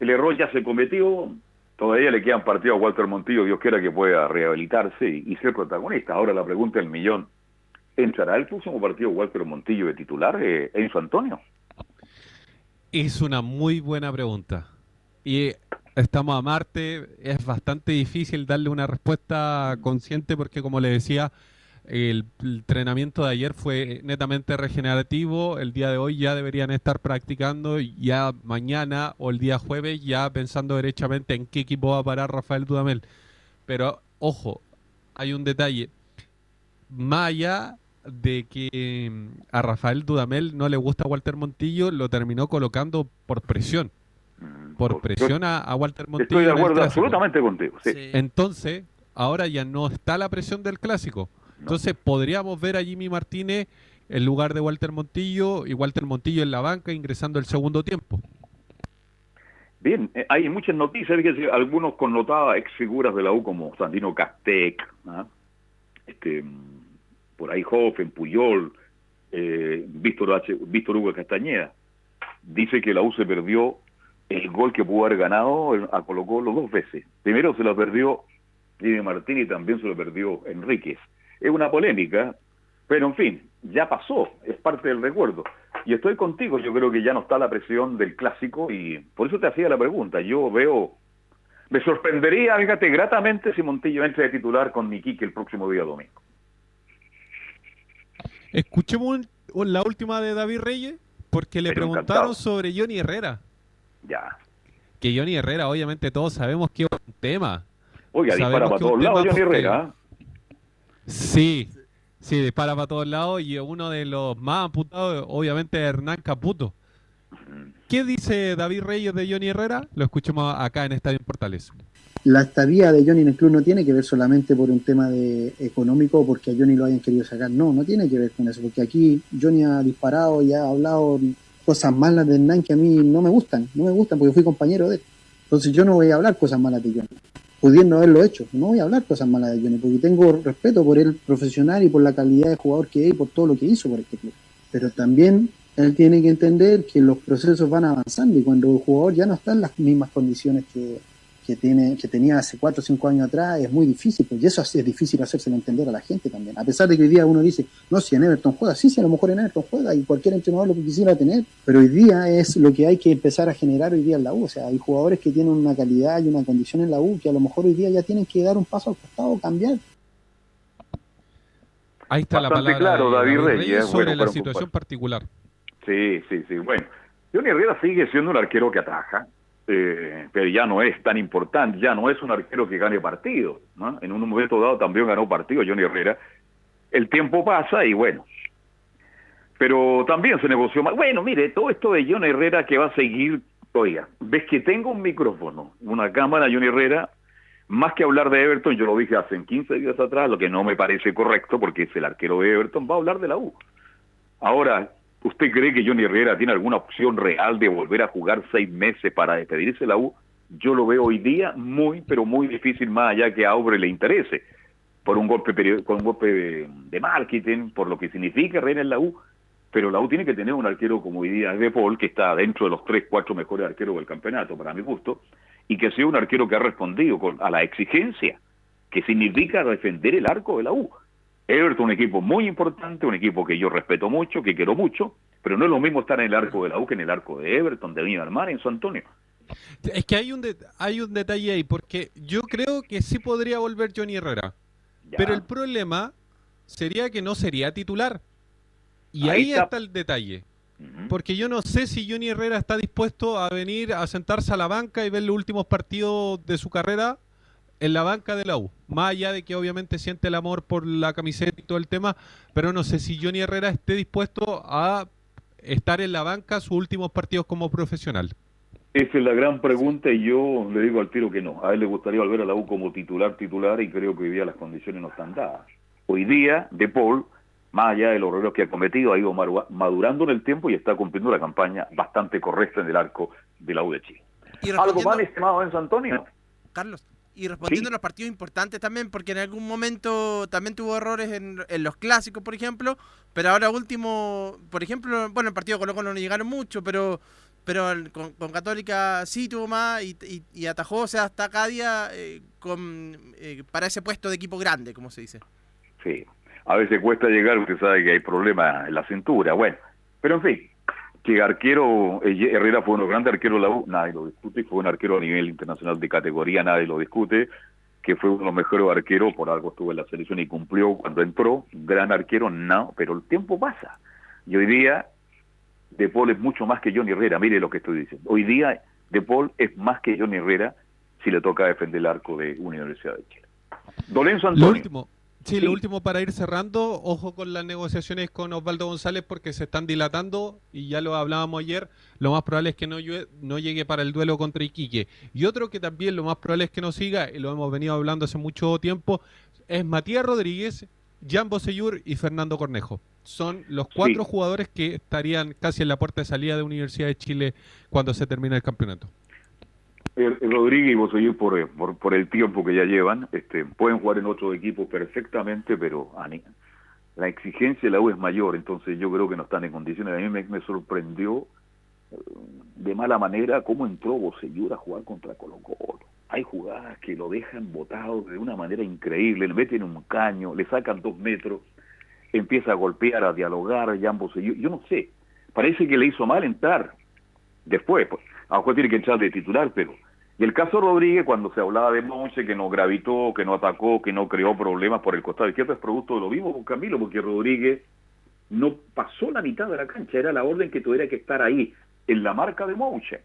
el error ya se cometió, todavía le quedan partidos a Walter Montillo, Dios quiera que pueda rehabilitarse y, ser protagonista. Ahora la pregunta del millón, ¿entrará el próximo partido Walter Montillo de titular, eh, Enzo Antonio? Es una muy buena pregunta. Y estamos a Marte, es bastante difícil darle una respuesta consciente porque como le decía, el, el entrenamiento de ayer fue netamente regenerativo, el día de hoy ya deberían estar practicando, y ya mañana o el día jueves ya pensando derechamente en qué equipo va a parar Rafael Dudamel. Pero ojo, hay un detalle, más allá de que mm, a Rafael Dudamel no le gusta Walter Montillo, lo terminó colocando por presión. Por presión a, a Walter Montillo. Estoy de acuerdo absolutamente contigo. sí. Entonces, ahora ya no está la presión del clásico. Entonces, podríamos ver a Jimmy Martínez en lugar de Walter Montillo y Walter Montillo en la banca ingresando el segundo tiempo. Bien, eh, hay muchas noticias, algunos connotados ex figuras de la U como Sandino Castec, ¿ah? este, por ahí Hoffen, Puyol, eh, Víctor, H, Víctor Hugo Castañeda. Dice que la U se perdió el gol que pudo haber ganado a Colo Colo dos veces. Primero se lo perdió Jimmy Martín y también se lo perdió Enríquez. Es una polémica, pero en fin, ya pasó, es parte del recuerdo. Y estoy contigo, yo creo que ya no está la presión del clásico y por eso te hacía la pregunta. Yo veo, me sorprendería, fíjate, gratamente si Montillo entra de titular con Miquique el próximo día domingo. Escuchemos la última de David Reyes porque le Pero preguntaron encantado. sobre Johnny Herrera. Ya. Que Johnny Herrera, obviamente todos sabemos que es un tema. Oiga, Sabemos dispara para todos lados Johnny Herrera. Sí, sí, dispara para todos lados y uno de los más amputados, obviamente, es Hernán Caputo. ¿Qué dice David Reyes de Johnny Herrera? Lo escuchamos acá en Estadio Portales. La estadía de Johnny en el club no tiene que ver solamente por un tema de económico porque a Johnny lo hayan querido sacar. No, no tiene que ver con eso, porque aquí Johnny ha disparado y ha hablado cosas malas de Hernán que a mí no me gustan, no me gustan porque fui compañero de él. Entonces yo no voy a hablar cosas malas de Johnny, pudiendo haberlo hecho. No voy a hablar cosas malas de Johnny porque tengo respeto por él profesional y por la calidad de jugador que es y por todo lo que hizo por este club. Pero también él tiene que entender que los procesos van avanzando y cuando el jugador ya no está en las mismas condiciones que, que tiene que tenía hace 4 o 5 años atrás es muy difícil, pues y eso es difícil hacérselo entender a la gente también. A pesar de que hoy día uno dice, no, si en Everton juega, sí, sí, a lo mejor en Everton juega y cualquier entrenador lo que quisiera tener, pero hoy día es lo que hay que empezar a generar hoy día en la U. O sea, hay jugadores que tienen una calidad y una condición en la U que a lo mejor hoy día ya tienen que dar un paso al costado, cambiar. Ahí está Bastante la palabra claro, de David David Reyes, Reyes sobre bueno, la situación particular. Sí, sí, sí. Bueno, Johnny Herrera sigue siendo un arquero que ataja, eh, pero ya no es tan importante, ya no es un arquero que gane partidos. ¿no? En un momento dado también ganó partidos Johnny Herrera. El tiempo pasa y bueno. Pero también se negoció más. Bueno, mire, todo esto de Johnny Herrera que va a seguir, oiga, ves que tengo un micrófono, una cámara, Johnny Herrera, más que hablar de Everton, yo lo dije hace 15 días atrás, lo que no me parece correcto porque es el arquero de Everton, va a hablar de la U. Ahora, ¿Usted cree que Johnny Herrera tiene alguna opción real de volver a jugar seis meses para despedirse de la U? Yo lo veo hoy día muy, pero muy difícil, más allá que a le interese, por un golpe, con un golpe de, marketing, por lo que significa Herrera en la U. Pero la U tiene que tener un arquero como hoy día De Paul, que está dentro de los tres, cuatro mejores arqueros del campeonato, para mi gusto, y que sea un arquero que ha respondido a la exigencia, que significa defender el arco de la U. Everton, un equipo muy importante, un equipo que yo respeto mucho, que quiero mucho, pero no es lo mismo estar en el arco de la U que en el arco de Everton, de Viña del Mar, en San Antonio. Es que hay un, de- hay un detalle ahí, porque yo creo que sí podría volver Johnny Herrera. Pero el problema sería que no sería titular. Y Ahí ahí, está. está. el detalle. Porque yo no sé si Johnny Herrera está dispuesto a venir a sentarse a la banca y ver los últimos partidos de su carrera en la banca de la U. Más allá de que obviamente siente el amor por la camiseta y todo el tema, pero no sé si Johnny Herrera esté dispuesto a estar en la banca sus últimos partidos como profesional. Esa es la gran pregunta y yo le digo al tiro que no. A él le gustaría volver a la U como titular, titular y creo que hoy día las condiciones no están dadas. Hoy día, De Paul, más allá de los errores que ha cometido, ha ido madurando en el tiempo y está cumpliendo la campaña bastante correcta en el arco de la U de Chile. ¿Algo más, estimado Enzo Antonio? Carlos, y respondiendo Sí. a los partidos importantes también, porque en algún momento también tuvo errores en, en los clásicos, por ejemplo, pero ahora último, por ejemplo, bueno, el partido con Colo Colo no llegaron mucho, pero pero con, con Católica sí tuvo más y, y- y atajó, o sea, hasta cada día eh, con, eh, para ese puesto de equipo grande, como se dice. Sí. A veces cuesta llegar, usted sabe que hay problemas en la cintura. Bueno, pero en fin, que arquero, eh, Herrera fue uno de los grandes arqueros de la U, nadie lo discute, fue un arquero a nivel internacional de categoría, nadie lo discute, que fue uno de los mejores arqueros, por algo estuvo en la selección y cumplió cuando entró, gran arquero, no, pero el tiempo pasa. Y hoy día, De Paul es mucho más que Johnny Herrera, mire lo que estoy diciendo. Hoy día, De Paul es más que Johnny Herrera si le toca defender el arco de Universidad de Chile. Dolenzo Lo Antonio. último, sí, lo último para ir cerrando, ojo con las negociaciones con Osvaldo González porque se están dilatando y ya lo hablábamos ayer, lo más probable es que no, no llegue para el duelo contra Iquique. Y otro que también lo más probable es que no siga, y lo hemos venido hablando hace mucho tiempo, es Matías Rodríguez, Jan Bosellur y Fernando Cornejo. Son los cuatro jugadores que estarían casi en la puerta de salida de Universidad de Chile cuando se termine el campeonato. El- el Rodríguez y por, eh, por, por el tiempo que ya llevan, este, pueden jugar en otros equipos perfectamente, pero a ni- la exigencia de la U es mayor, entonces yo creo que no están en condiciones. A mí me, sorprendió eh, de mala manera cómo entró Bosellur a jugar contra Colo Colo. Hay jugadas que lo dejan botado de una manera increíble, le meten un caño, le sacan dos metros, empieza a golpear, a dialogar, Jan Bosellur, yo no sé, parece que le hizo mal entrar después, pues, a tiene que entrar de titular, pero... Y el caso Rodríguez, cuando se hablaba de Monche, que no gravitó, que no atacó, que no creó problemas por el costado izquierdo, es producto de lo mismo con Camilo, porque Rodríguez no pasó la mitad de la cancha, era la orden que tuviera que estar ahí, en la marca de Monche.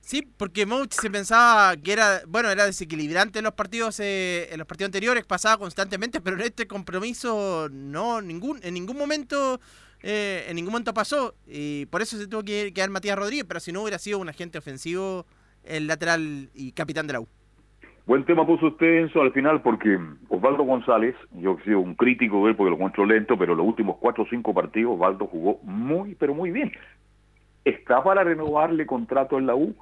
Sí, porque Mouch se pensaba que era, bueno, era desequilibrante en los partidos, eh, en los partidos anteriores, pasaba constantemente, pero en este compromiso no, ningún, en ningún momento, eh, en ningún momento pasó, y por eso se tuvo que quedar Matías Rodríguez, pero si no hubiera sido un agente ofensivo, el lateral y capitán de la U. Buen tema puso usted, Enzo, al final, porque Osvaldo González, yo he sido un crítico de él porque lo encuentro lento, pero los últimos cuatro o cinco partidos Osvaldo jugó muy, pero muy bien. ¿Está para renovarle contrato en la U?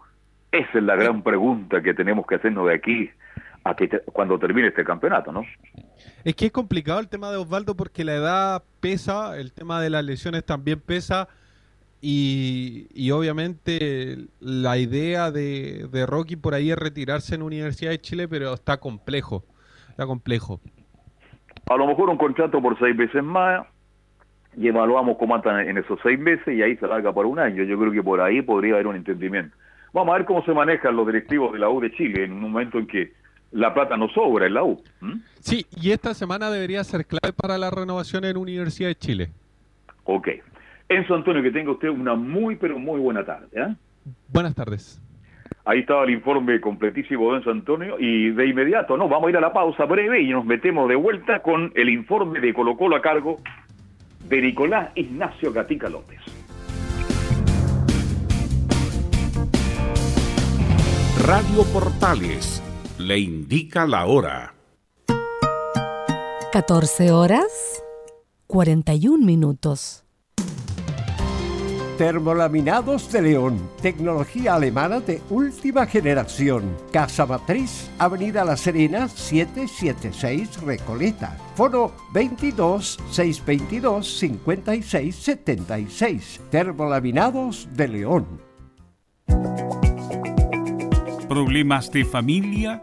Esa es la gran pregunta que tenemos que hacernos de aquí a que te- cuando termine este campeonato, ¿no? Es que es complicado el tema de Osvaldo porque la edad pesa, el tema de las lesiones también pesa y, y obviamente la idea de, de Rocky por ahí es retirarse en Universidad de Chile, pero está complejo, está complejo. A lo mejor un contrato por seis meses más y evaluamos cómo andan en esos seis meses y ahí se larga por un año. Yo creo que por ahí podría haber un entendimiento. Vamos a ver cómo se manejan los directivos de la U de Chile en un momento en que la plata no sobra en la U. Sí, y esta semana debería ser clave para la renovación en Universidad de Chile. Ok. Enzo Antonio, que tenga usted una muy, pero muy buena tarde. ¿eh? Buenas tardes. Ahí estaba el informe completísimo de Enzo Antonio y de inmediato, no, vamos a ir a la pausa breve y nos metemos de vuelta con el informe de Colo Colo a cargo de Nicolás Ignacio Gatica López. Radio Portales le indica la hora. 14 horas 41 minutos. Termolaminados de León, tecnología alemana de última generación. Casa Matriz, Avenida La Serena, 776 Recoleta. Foro 22 622 56 76. Termolaminados de León. ¿Problemas de familia,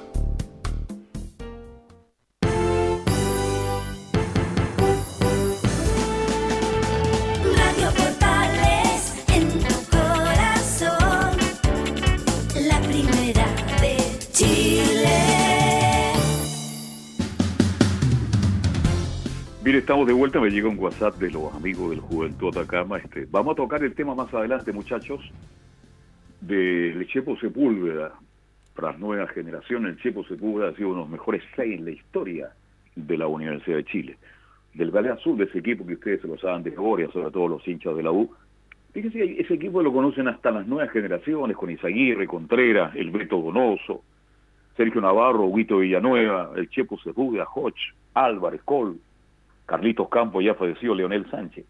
Bien, estamos de vuelta. Me llega un WhatsApp de los amigos del Juventud Atacama. Este, vamos a tocar el tema más adelante, muchachos, del Chepo Sepúlveda. Para las nuevas generaciones, el Chepo Sepúlveda ha sido uno de los mejores seis en la historia de la Universidad de Chile. Del Valle Azul, de ese equipo que ustedes se lo saben de memoria, sobre todo los hinchas de la U. Fíjense, ese equipo lo conocen hasta las nuevas generaciones, con Izaguirre, Contreras, el Beto Donoso, Sergio Navarro, Huito Villanueva, el Chepo Sepúlveda, Hoch, Álvarez, Col, Carlitos Campos ya falleció, Leonel Sánchez.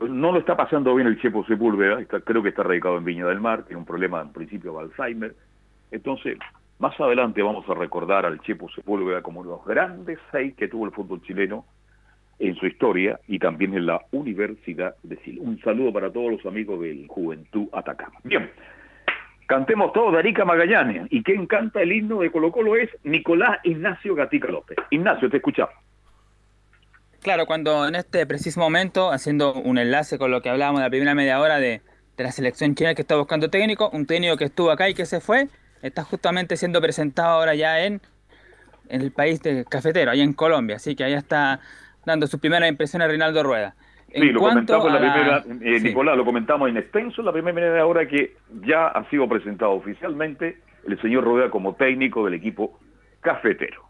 No lo está pasando bien el Chepo Sepúlveda, creo que está radicado en Viña del Mar, tiene un problema en principio de Alzheimer. Entonces, más adelante vamos a recordar al Chepo Sepúlveda como uno de los grandes seis que tuvo el fútbol chileno en su historia y también en la Universidad de Chile. Un saludo para todos los amigos del Juventud Atacama. Bien, cantemos todos de Arica Magallanes y quien canta el himno de Colo Colo es Nicolás Ignacio Gatica López. Ignacio, te escuchamos. Claro, cuando en este preciso momento, haciendo un enlace con lo que hablábamos de la primera media hora de, de la selección china que está buscando técnico, un técnico que estuvo acá y que se fue, está justamente siendo presentado ahora ya en, en el país de cafetero, ahí en Colombia, así que allá está dando sus primeras impresiones Reinaldo Rueda. En Sí, lo comentamos en la a la- primera, eh, sí. Nicolás, lo comentamos en extenso en la primera media hora que ya ha sido presentado oficialmente el señor Rueda como técnico del equipo cafetero.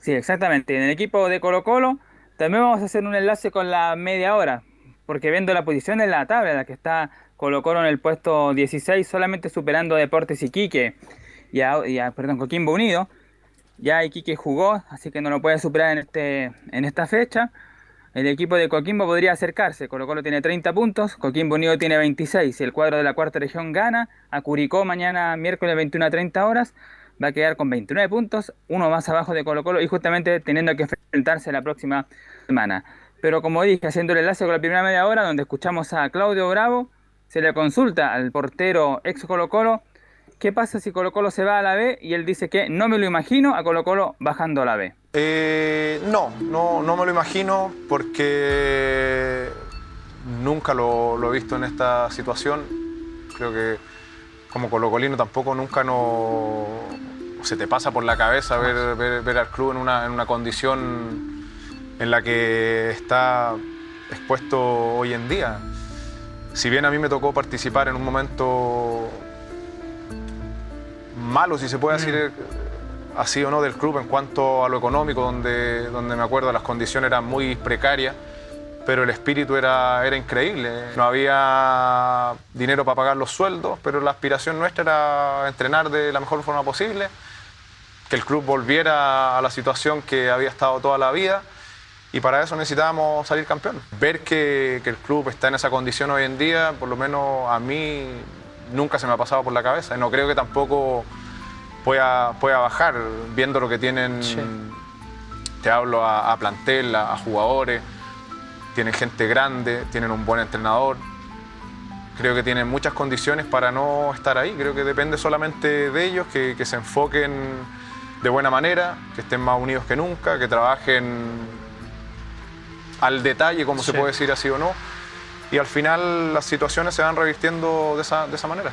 Sí, exactamente. En el equipo de Colo Colo también vamos a hacer un enlace con la media hora, porque viendo la posición en la tabla, la que está Colo en el puesto 16, solamente superando a Deportes Iquique y a, y a, perdón, Coquimbo Unido. Ya Iquique jugó, así que no lo puede superar en, este, en esta fecha. El equipo de Coquimbo podría acercarse. Colo Colo tiene 30 puntos, Coquimbo Unido tiene 26. Si el cuadro de la cuarta región gana, a Curicó mañana miércoles 21 a 30 horas, va a quedar con 29 puntos, uno más abajo de Colo Colo y justamente teniendo que enfrentarse la próxima semana. Pero como dije, haciendo el enlace con la primera media hora, donde escuchamos a Claudio Bravo, se le consulta al portero ex Colo Colo ¿qué pasa si Colo Colo se va a la B? Y él dice que no me lo imagino a Colo Colo bajando a la B. Eh, no, no, no me lo imagino porque nunca lo, lo he visto en esta situación. Creo que como colocolino tampoco nunca no se te pasa por la cabeza ver, ver- ver al club en una, en una condición en la que está expuesto hoy en día. Si bien a mí me tocó participar en un momento malo, si se puede decir así o no, del club en cuanto a lo económico, donde, donde me acuerdo las condiciones eran muy precarias, pero el espíritu era, era increíble. No había dinero para pagar los sueldos, pero la aspiración nuestra era entrenar de la mejor forma posible, que el club volviera a la situación que había estado toda la vida y para eso necesitábamos salir campeón. Ver que, que el club está en esa condición hoy en día, por lo menos a mí nunca se me ha pasado por la cabeza y no creo que tampoco pueda, pueda bajar viendo lo que tienen, te hablo a, a plantel, a, a jugadores, tienen gente grande, tienen un buen entrenador. Creo que tienen muchas condiciones para no estar ahí. Creo que depende solamente de ellos, que, que se enfoquen de buena manera, que estén más unidos que nunca, que trabajen al detalle, como se puede decir así o no. Y al final las situaciones se van revirtiendo de esa, de esa manera.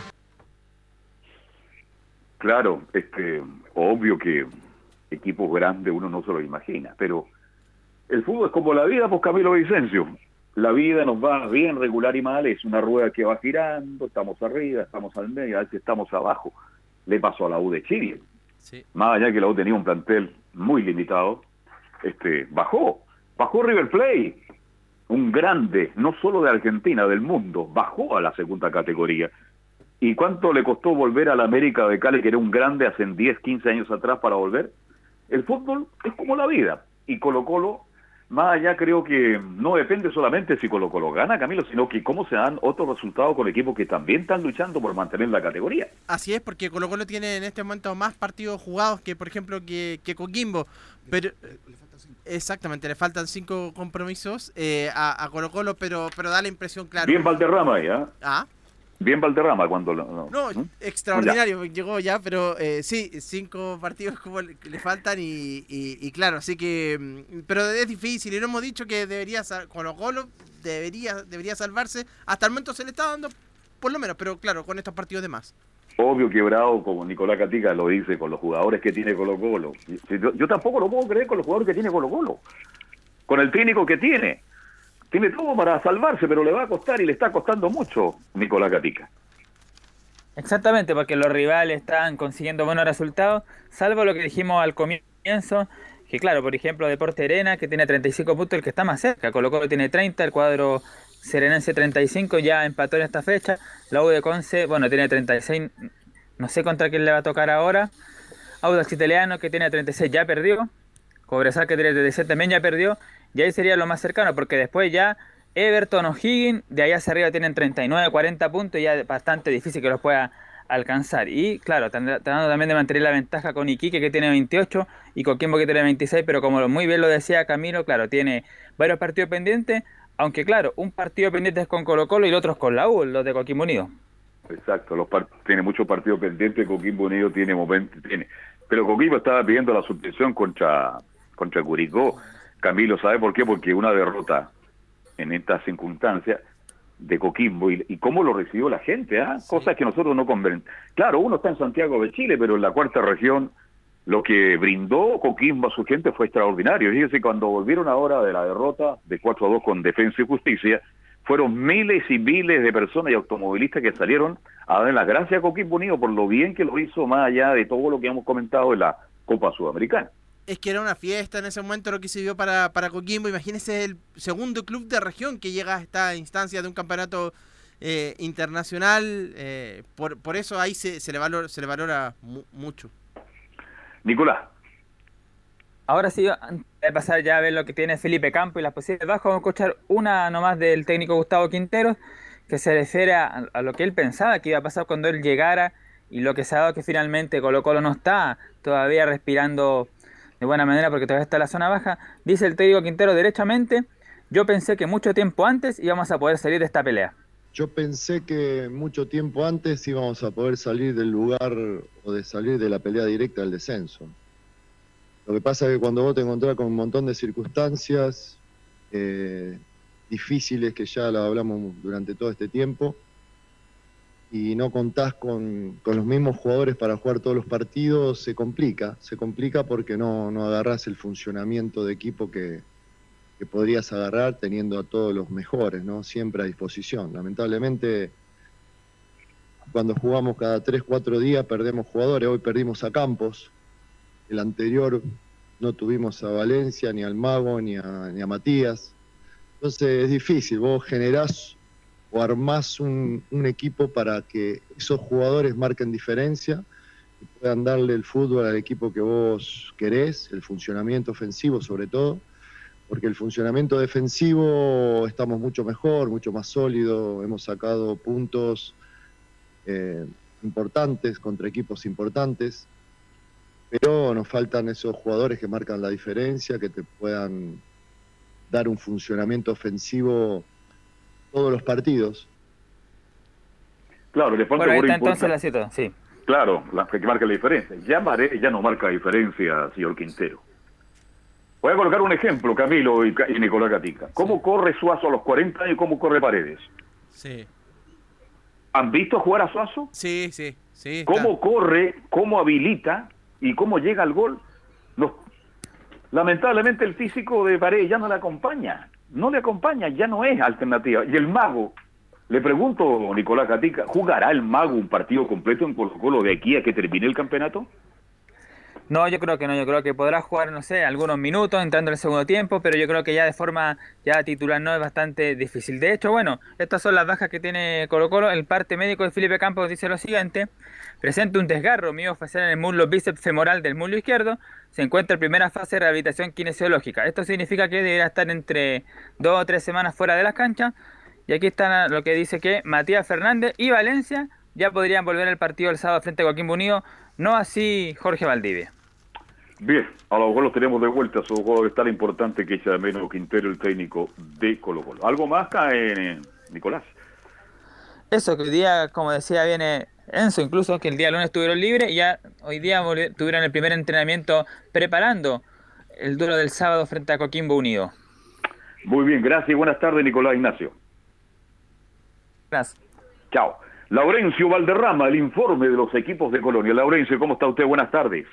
Claro, este, obvio que equipos grandes uno no se lo imagina, pero el fútbol es como la vida, pues Camilo Vicencio. La vida nos va bien, regular y mal, es una rueda que va girando, estamos arriba, estamos al medio, a veces estamos abajo. Le pasó a la U de Chile. Más allá que la U tenía un plantel muy limitado, este, bajó, bajó River Plate, un grande, no solo de Argentina, del mundo, bajó a la segunda categoría. ¿Y cuánto le costó volver a la América de Cali, que era un grande hace 10, 15 años atrás para volver? El fútbol es como la vida. Y Colo Colo, más allá creo que no depende solamente si Colo Colo gana, Camilo, sino que cómo se dan otros resultados con equipos que también están luchando por mantener la categoría. Así es, porque Colo Colo tiene en este momento más partidos jugados que, por ejemplo, que, que Coquimbo. Pero, exactamente, le faltan cinco compromisos eh, a, a Colo Colo, pero, pero da la impresión, claro. Bien Valderrama ahí, ¿ah? Bien Valderrama cuando... lo- No, no, extraordinario, llegó ya, pero eh, sí, cinco partidos como le, le faltan y, y- y claro, así que... mm, Pero es difícil y no hemos dicho que debería, sal- Colo Colo debería, debería salvarse. Hasta el momento se le está dando, por lo menos, pero claro, con estos partidos de más. Obvio quebrado, como Nicolás Catica lo dice, con los jugadores que tiene Colo Colo. Yo, yo tampoco lo puedo creer con los jugadores que tiene Colo Colo. Con el técnico que tiene. Tiene todo para salvarse, pero le va a costar y le está costando mucho Nicolás Catica. Exactamente, porque los rivales están consiguiendo buenos resultados, salvo lo que dijimos al comienzo, que claro, por ejemplo, Deporte Arena, que tiene 35 puntos, el que está más cerca, Colo Colo tiene 30, el cuadro Serenense 35, ya empató en esta fecha, la U de Conce, bueno, tiene 36, no sé contra quién le va a tocar ahora, Audax Italiano, que tiene 36, ya perdió, Cobresal, que tiene 37, también ya perdió, y ahí sería lo más cercano, porque después ya Everton o Higgins, de ahí hacia arriba tienen 39, 40 puntos, y ya es bastante difícil que los pueda alcanzar. Y claro, tratando también de mantener la ventaja con Iquique que tiene 28 y Coquimbo que tiene 26, pero como muy bien lo decía Camilo, claro, tiene varios partidos pendientes, aunque claro, un partido pendiente es con Colo Colo y el otro es con la U, los de Coquimbo Unido. Exacto, los tiene muchos partidos pendientes, Coquimbo Unido tiene momentos, tiene. Pero Coquimbo estaba pidiendo la suspensión contra, contra Curicó. Camilo, ¿sabe por qué? Porque una derrota en estas circunstancias de Coquimbo y, y cómo lo recibió la gente, ¿ah? Cosas que nosotros no conven. Claro, uno está en Santiago de Chile, pero en la cuarta región lo que brindó Coquimbo a su gente fue extraordinario. Fíjese, cuando volvieron ahora de la derrota de 4 a 2 con Defensa y Justicia, fueron miles y miles de personas y automovilistas que salieron a dar las gracias a Coquimbo Unido por lo bien que lo hizo más allá de todo lo que hemos comentado en la Copa Sudamericana. Es que era una fiesta en ese momento lo que se dio para, para Coquimbo. Imagínese el segundo club de región que llega a esta instancia de un campeonato eh, internacional. eh, por, por eso ahí se, se le valora, se le valora mu- mucho. Nicolás. Ahora sí, antes de pasar ya a ver lo que tiene Felipe Campo y las posibles bajas, vamos a escuchar una nomás del técnico Gustavo Quinteros, que se refiere a, a lo que él pensaba que iba a pasar cuando él llegara y lo que se ha dado que finalmente Colo Colo no está todavía respirando de buena manera porque todavía está la zona baja. Dice el técnico Quintero derechamente, yo pensé que mucho tiempo antes íbamos a poder salir de esta pelea. yo pensé que mucho tiempo antes íbamos a poder salir del lugar o de salir de la pelea directa del descenso. Lo que pasa es que cuando vos te encontrás con un montón de circunstancias eh, difíciles que ya lo hablamos durante todo este tiempo y no contás con, con los mismos jugadores para jugar todos los partidos, se complica. Se complica porque no, no agarrás el funcionamiento de equipo que, que podrías agarrar teniendo a todos los mejores, ¿no? Siempre a disposición. Lamentablemente, cuando jugamos cada 3, 4 días perdemos jugadores. Hoy perdimos a Campos. El anterior no tuvimos a Valencia, ni al Mago, ni a, ni a Matías. Entonces es difícil. Vos generás o armás un, equipo para que esos jugadores marquen diferencia y puedan darle el fútbol al equipo que vos querés, el funcionamiento ofensivo sobre todo porque el funcionamiento defensivo estamos mucho mejor, mucho más sólido, hemos sacado puntos eh, importantes contra equipos importantes, pero nos faltan esos jugadores que marcan la diferencia, que te puedan dar un funcionamiento ofensivo todos los partidos. Claro, le falta Bueno, ahí por está entonces la situación, sí. Claro, la que marca la diferencia. Ya Maré ya no marca diferencia, señor Quintero. Voy a colocar un ejemplo, Camilo y, y Nicolás Gatica. ¿Cómo corre Suazo a los 40 años y cómo corre Paredes? Sí. ¿Han visto jugar a Suazo? Sí, sí, sí. ¿Cómo corre, cómo habilita y cómo llega al gol? Los- Lamentablemente el físico de Paredes ya no le acompaña. No le acompaña, ya no es alternativa. Y el mago, le pregunto, Nicolás Gatica, ¿jugará el mago un partido completo en Colo Colo de aquí a que termine el campeonato? No, yo creo que no, yo creo que podrá jugar, no sé, algunos minutos entrando en el segundo tiempo, pero yo creo que ya de forma ya titular no es bastante difícil. De hecho, bueno, estas son las bajas que tiene Colo Colo. El parte médico de Felipe Campos dice lo siguiente, presenta un desgarro miofacial en el muslo bíceps femoral del muslo izquierdo, se encuentra en primera fase de rehabilitación kinesiológica. Esto significa que deberá estar entre dos o tres semanas fuera de las canchas. Y aquí está lo que dice que Matías Fernández y Valencia ya podrían volver al partido el sábado frente a Joaquín Unido, no así Jorge Valdivia. Bien, a lo mejor los tenemos de vuelta, su juego es tan importante que echa de menos Quintero, el técnico de Colo Colo. ¿Algo más eh, Nicolás? Eso, que hoy día, como decía, viene Enzo, incluso que el día lunes estuvieron libres y ya hoy día tuvieron el primer entrenamiento preparando el duelo del sábado frente a Coquimbo Unido. Muy bien, gracias y buenas tardes, Nicolás Ignacio. Gracias. Chao. Laurencio Valderrama, el informe de los equipos de Colonia. Laurencio, ¿cómo está usted? Buenas tardes.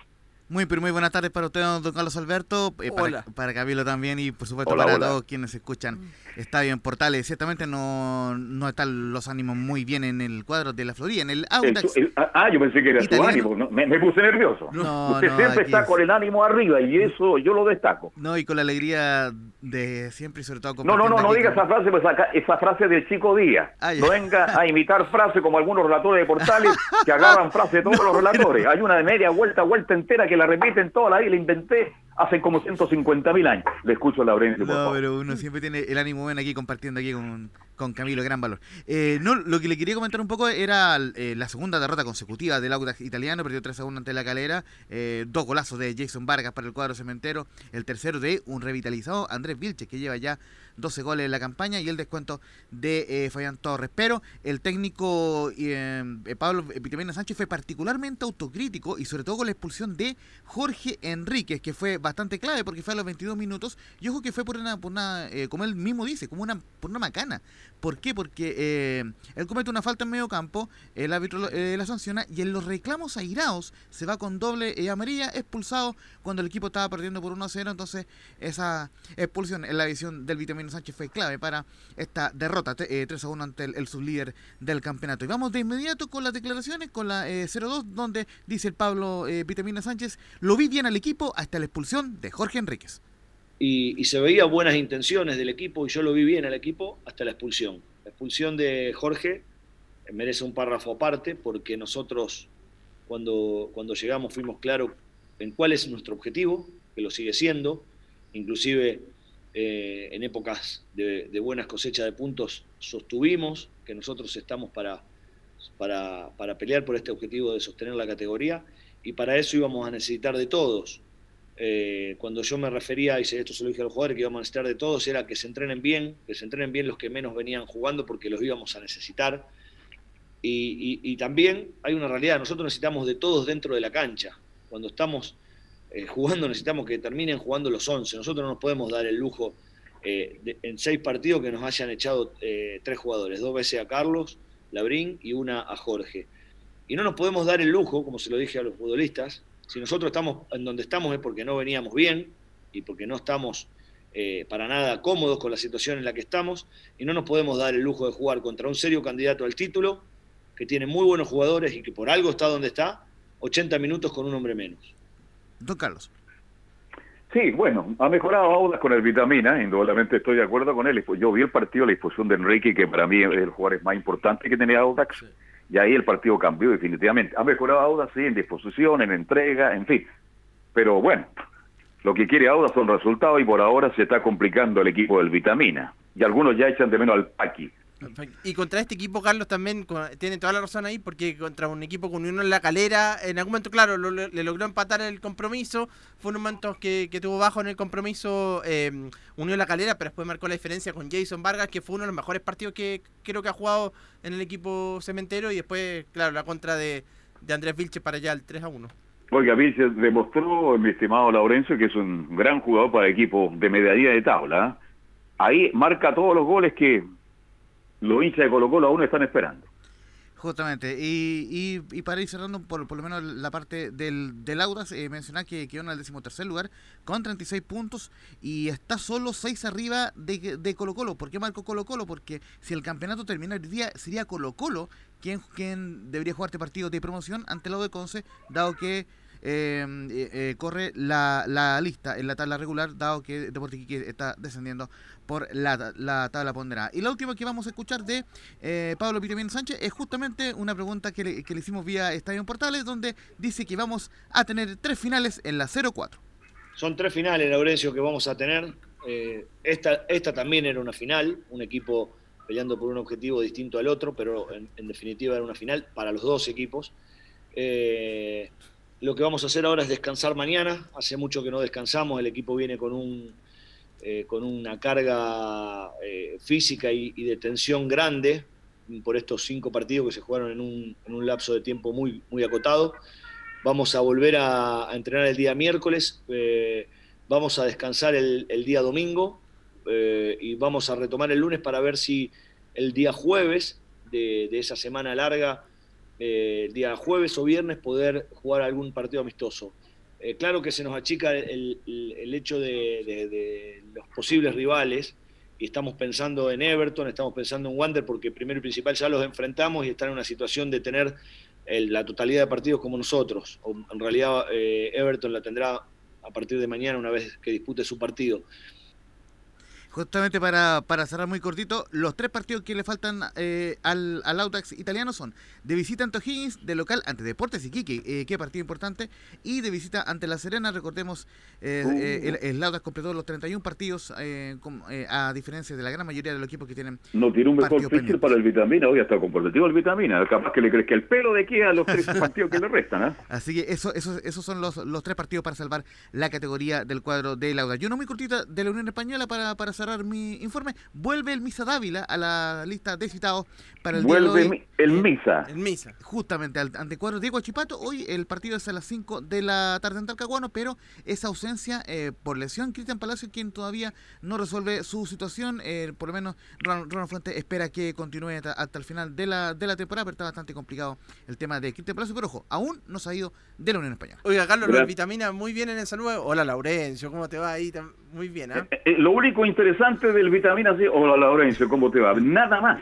Muy, pero muy buenas tardes para usted, don Carlos Alberto, eh, para, Hola. para Camilo también y por supuesto Hola, para hola. todos quienes escuchan Estadio en Portales. Ciertamente no, no están los ánimos muy bien en el cuadro de la Florida, en el El Audax. su- el- ah, yo pensé que era su ánimo. ¿no? Me, me puse nervioso. No, usted no, siempre está es- con el ánimo arriba y eso yo lo destaco. No, y con la alegría de siempre y sobre todo No, no, no, no diga esa frase, pues acá- esa frase del chico Díaz. Ah, no venga a imitar frases como algunos relatores de portales que agarran frases de todos los relatores. Hay una de media vuelta, vuelta entera que la repiten toda la vida y la inventé hace como 150 mil años. Le escucho a Laurencio, No, pero uno siempre tiene el ánimo bueno aquí compartiendo aquí con, con Camilo, gran valor. Eh, no, lo que le quería comentar un poco era eh, la segunda derrota consecutiva del Audax italiano, perdió 3 a 1 ante la calera, eh, dos golazos de Jason Vargas para el cuadro cementero, el tercero de un revitalizado Andrés Vilches que lleva ya 12 goles en la campaña y el descuento de eh, Fabián Torres. Pero el técnico Pablo Vitamina Sánchez fue particularmente autocrítico y sobre todo con la expulsión de Jorge Enríquez, que fue bastante clave porque fue a los 22 minutos y ojo que fue por una, por una eh, como él mismo dice, como una, por una macana. ¿Por qué? Porque eh, él comete una falta en medio campo, el árbitro eh, la sanciona y en los reclamos airados se va con doble eh, amarilla, expulsado cuando el equipo estaba perdiendo por 1 a 0. Entonces, esa expulsión en la visión del Vitamino Sánchez fue clave para esta derrota te- eh, 3 a 1 ante el, el sublíder del campeonato. Y vamos de inmediato con las declaraciones, con la eh, 0-2, donde dice el Pablo Vitamina Sánchez: Lo vi bien al equipo hasta la expulsión de Jorge Enríquez. Y, y se veía buenas intenciones del equipo y yo lo vi bien al equipo hasta la expulsión. La expulsión de Jorge eh, merece un párrafo aparte porque nosotros cuando, cuando llegamos fuimos claros en cuál es nuestro objetivo, que lo sigue siendo, inclusive eh, en épocas de, de buenas cosechas de puntos sostuvimos que nosotros estamos para, para, para pelear por este objetivo de sostener la categoría y para eso íbamos a necesitar de todos, eh, cuando yo me refería, y esto se lo dije a los jugadores, que íbamos a necesitar de todos, era que se entrenen bien, que se entrenen bien los que menos venían jugando porque los íbamos a necesitar. Y, también hay una realidad, nosotros necesitamos de todos dentro de la cancha. Cuando estamos eh, jugando necesitamos que terminen jugando los 11. Nosotros no nos podemos dar el lujo eh, en seis partidos que nos hayan echado eh, tres jugadores, dos veces a Carlos, Labrín y una a Jorge. Y no nos podemos dar el lujo, como se lo dije a los futbolistas, si nosotros estamos en donde estamos es porque no veníamos bien y porque no estamos eh, para nada cómodos con la situación en la que estamos y no nos podemos dar el lujo de jugar contra un serio candidato al título que tiene muy buenos jugadores y que por algo está donde está, 80 minutos con un hombre menos. Don Carlos. Sí, bueno, ha mejorado Audas con el vitamina, indudablemente estoy de acuerdo con él. Yo vi el partido, la disposición de Enrique, que para mí es el jugador más importante que tenía Audax, y ahí el partido cambió definitivamente. Ha mejorado Audas, sí, en disposición, en entrega, en fin. Pero bueno, lo que quiere Audas son resultados y por ahora se está complicando el equipo del vitamina. Y algunos ya echan de menos al Paqui. Y contra este equipo, Carlos también tiene toda la razón ahí, porque contra un equipo con uno en la calera, en algún momento, claro, lo- le logró empatar el compromiso. Fue un momento que, que tuvo bajo en el compromiso eh, Unión La Calera, pero después marcó la diferencia con Jason Vargas, que fue uno de los mejores partidos que creo que ha jugado en el equipo cementero. Y después, claro, la contra de, de Andrés Vilche para allá, el 3 a 1. Oiga, Vilche demostró, mi estimado Laurencio, que es un gran jugador para equipo de medianía de tabla. ¿eh? Ahí marca todos los goles que los hinchas de Colo Colo aún están esperando. Justamente, y, y, para ir cerrando por, por lo menos la parte del, del Audas, eh, mencionar que quedó en el decimotercer lugar con 36 puntos y está solo 6 arriba de, de Colo Colo. ¿Por qué marcó Colo Colo? Porque si el campeonato termina el día, sería Colo Colo quien, quien debería jugar este partido de promoción ante el lado de Conce, dado que eh, eh, eh, corre la, la lista en la tabla regular, dado que Deportes Iquique está descendiendo por la, la tabla ponderada. Y la última que vamos a escuchar de eh, Pablo Pitamín Sánchez es justamente una pregunta que le, que le hicimos vía Estadio Portales, donde dice que vamos a tener tres finales en la 0-4. Son tres finales, Laurencio, que vamos a tener. Esta, esta también era una final, un equipo peleando por un objetivo distinto al otro, pero en, en definitiva era una final para los dos equipos. Eh, lo que vamos a hacer ahora es descansar mañana. Hace mucho que no descansamos, el equipo viene con un eh, con una carga eh, física y, de tensión grande por estos cinco partidos que se jugaron en un, en un lapso de tiempo muy, muy acotado. Vamos a volver a, entrenar el día miércoles, eh, vamos a descansar el, el día domingo y vamos a retomar el lunes para ver si el día jueves de, de esa semana larga, eh, el día jueves o viernes, poder jugar algún partido amistoso. Eh, claro que se nos achica el, el, hecho de, de, de, los posibles rivales y estamos pensando en Everton, estamos pensando en Wander porque primero y principal ya los enfrentamos y están en una situación de tener el, la totalidad de partidos como nosotros. O, en realidad eh, Everton la tendrá a partir de mañana una vez que dispute su partido. Justamente para, para cerrar muy cortito, los tres partidos que le faltan eh, al, al Audax italiano son de visita ante O'Higgins, de local ante Deportes Iquique, eh, qué partido importante, y de visita ante La Serena, recordemos, eh, uh. el, el, Audax completó los 31 partidos, con, a diferencia de la gran mayoría de los equipos que tienen No tiene un mejor pitcher para el Vitamina, hoy está comprometido el Vitamina, capaz que le que el pelo de aquí a los tres partidos que le restan. Así que eso, eso, esos son los, los tres partidos para salvar la categoría del cuadro del Audax. Yo no muy cortita de la Unión Española para, para cerrar mi informe, vuelve el Misa Dávila a la lista de citados para el vuelve día de hoy. el Misa. El Misa. Justamente al, ante cuadro Diego Chipato. Hoy el partido es a las 5 de la tarde en Talcahuano, pero esa ausencia eh, por lesión, Cristian Palacio, quien todavía no resuelve su situación. Eh, por lo menos Ronald, Ronald Fuentes espera que continúe hasta, hasta, el final de la, de la temporada, pero está bastante complicado el tema de Cristian Palacio. Pero ojo, aún no se ha ido de la Unión Española. Oiga, Carlos, vitamina muy bien en el saludo. Hola, Laurencio, ¿cómo te va ahí? Muy bien, ¿eh? eh lo único interesante del vitamina C, hola Laurencio, ¿cómo te va? Nada más.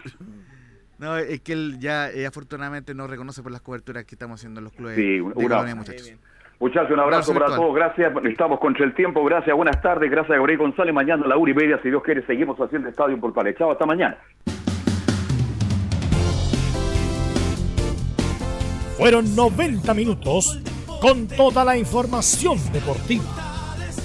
No, es que él ya eh, afortunadamente nos reconoce por las coberturas que estamos haciendo en los clubes. Sí, un, muchachos. Muchachos, un abrazo para todos. Gracias. Estamos contra el tiempo. Gracias. Buenas tardes. Gracias a Gabriel González. Mañana a la una y media, si Dios quiere, seguimos haciendo Estadio Portales. Chao, hasta mañana. Fueron 90 minutos con toda la información deportiva.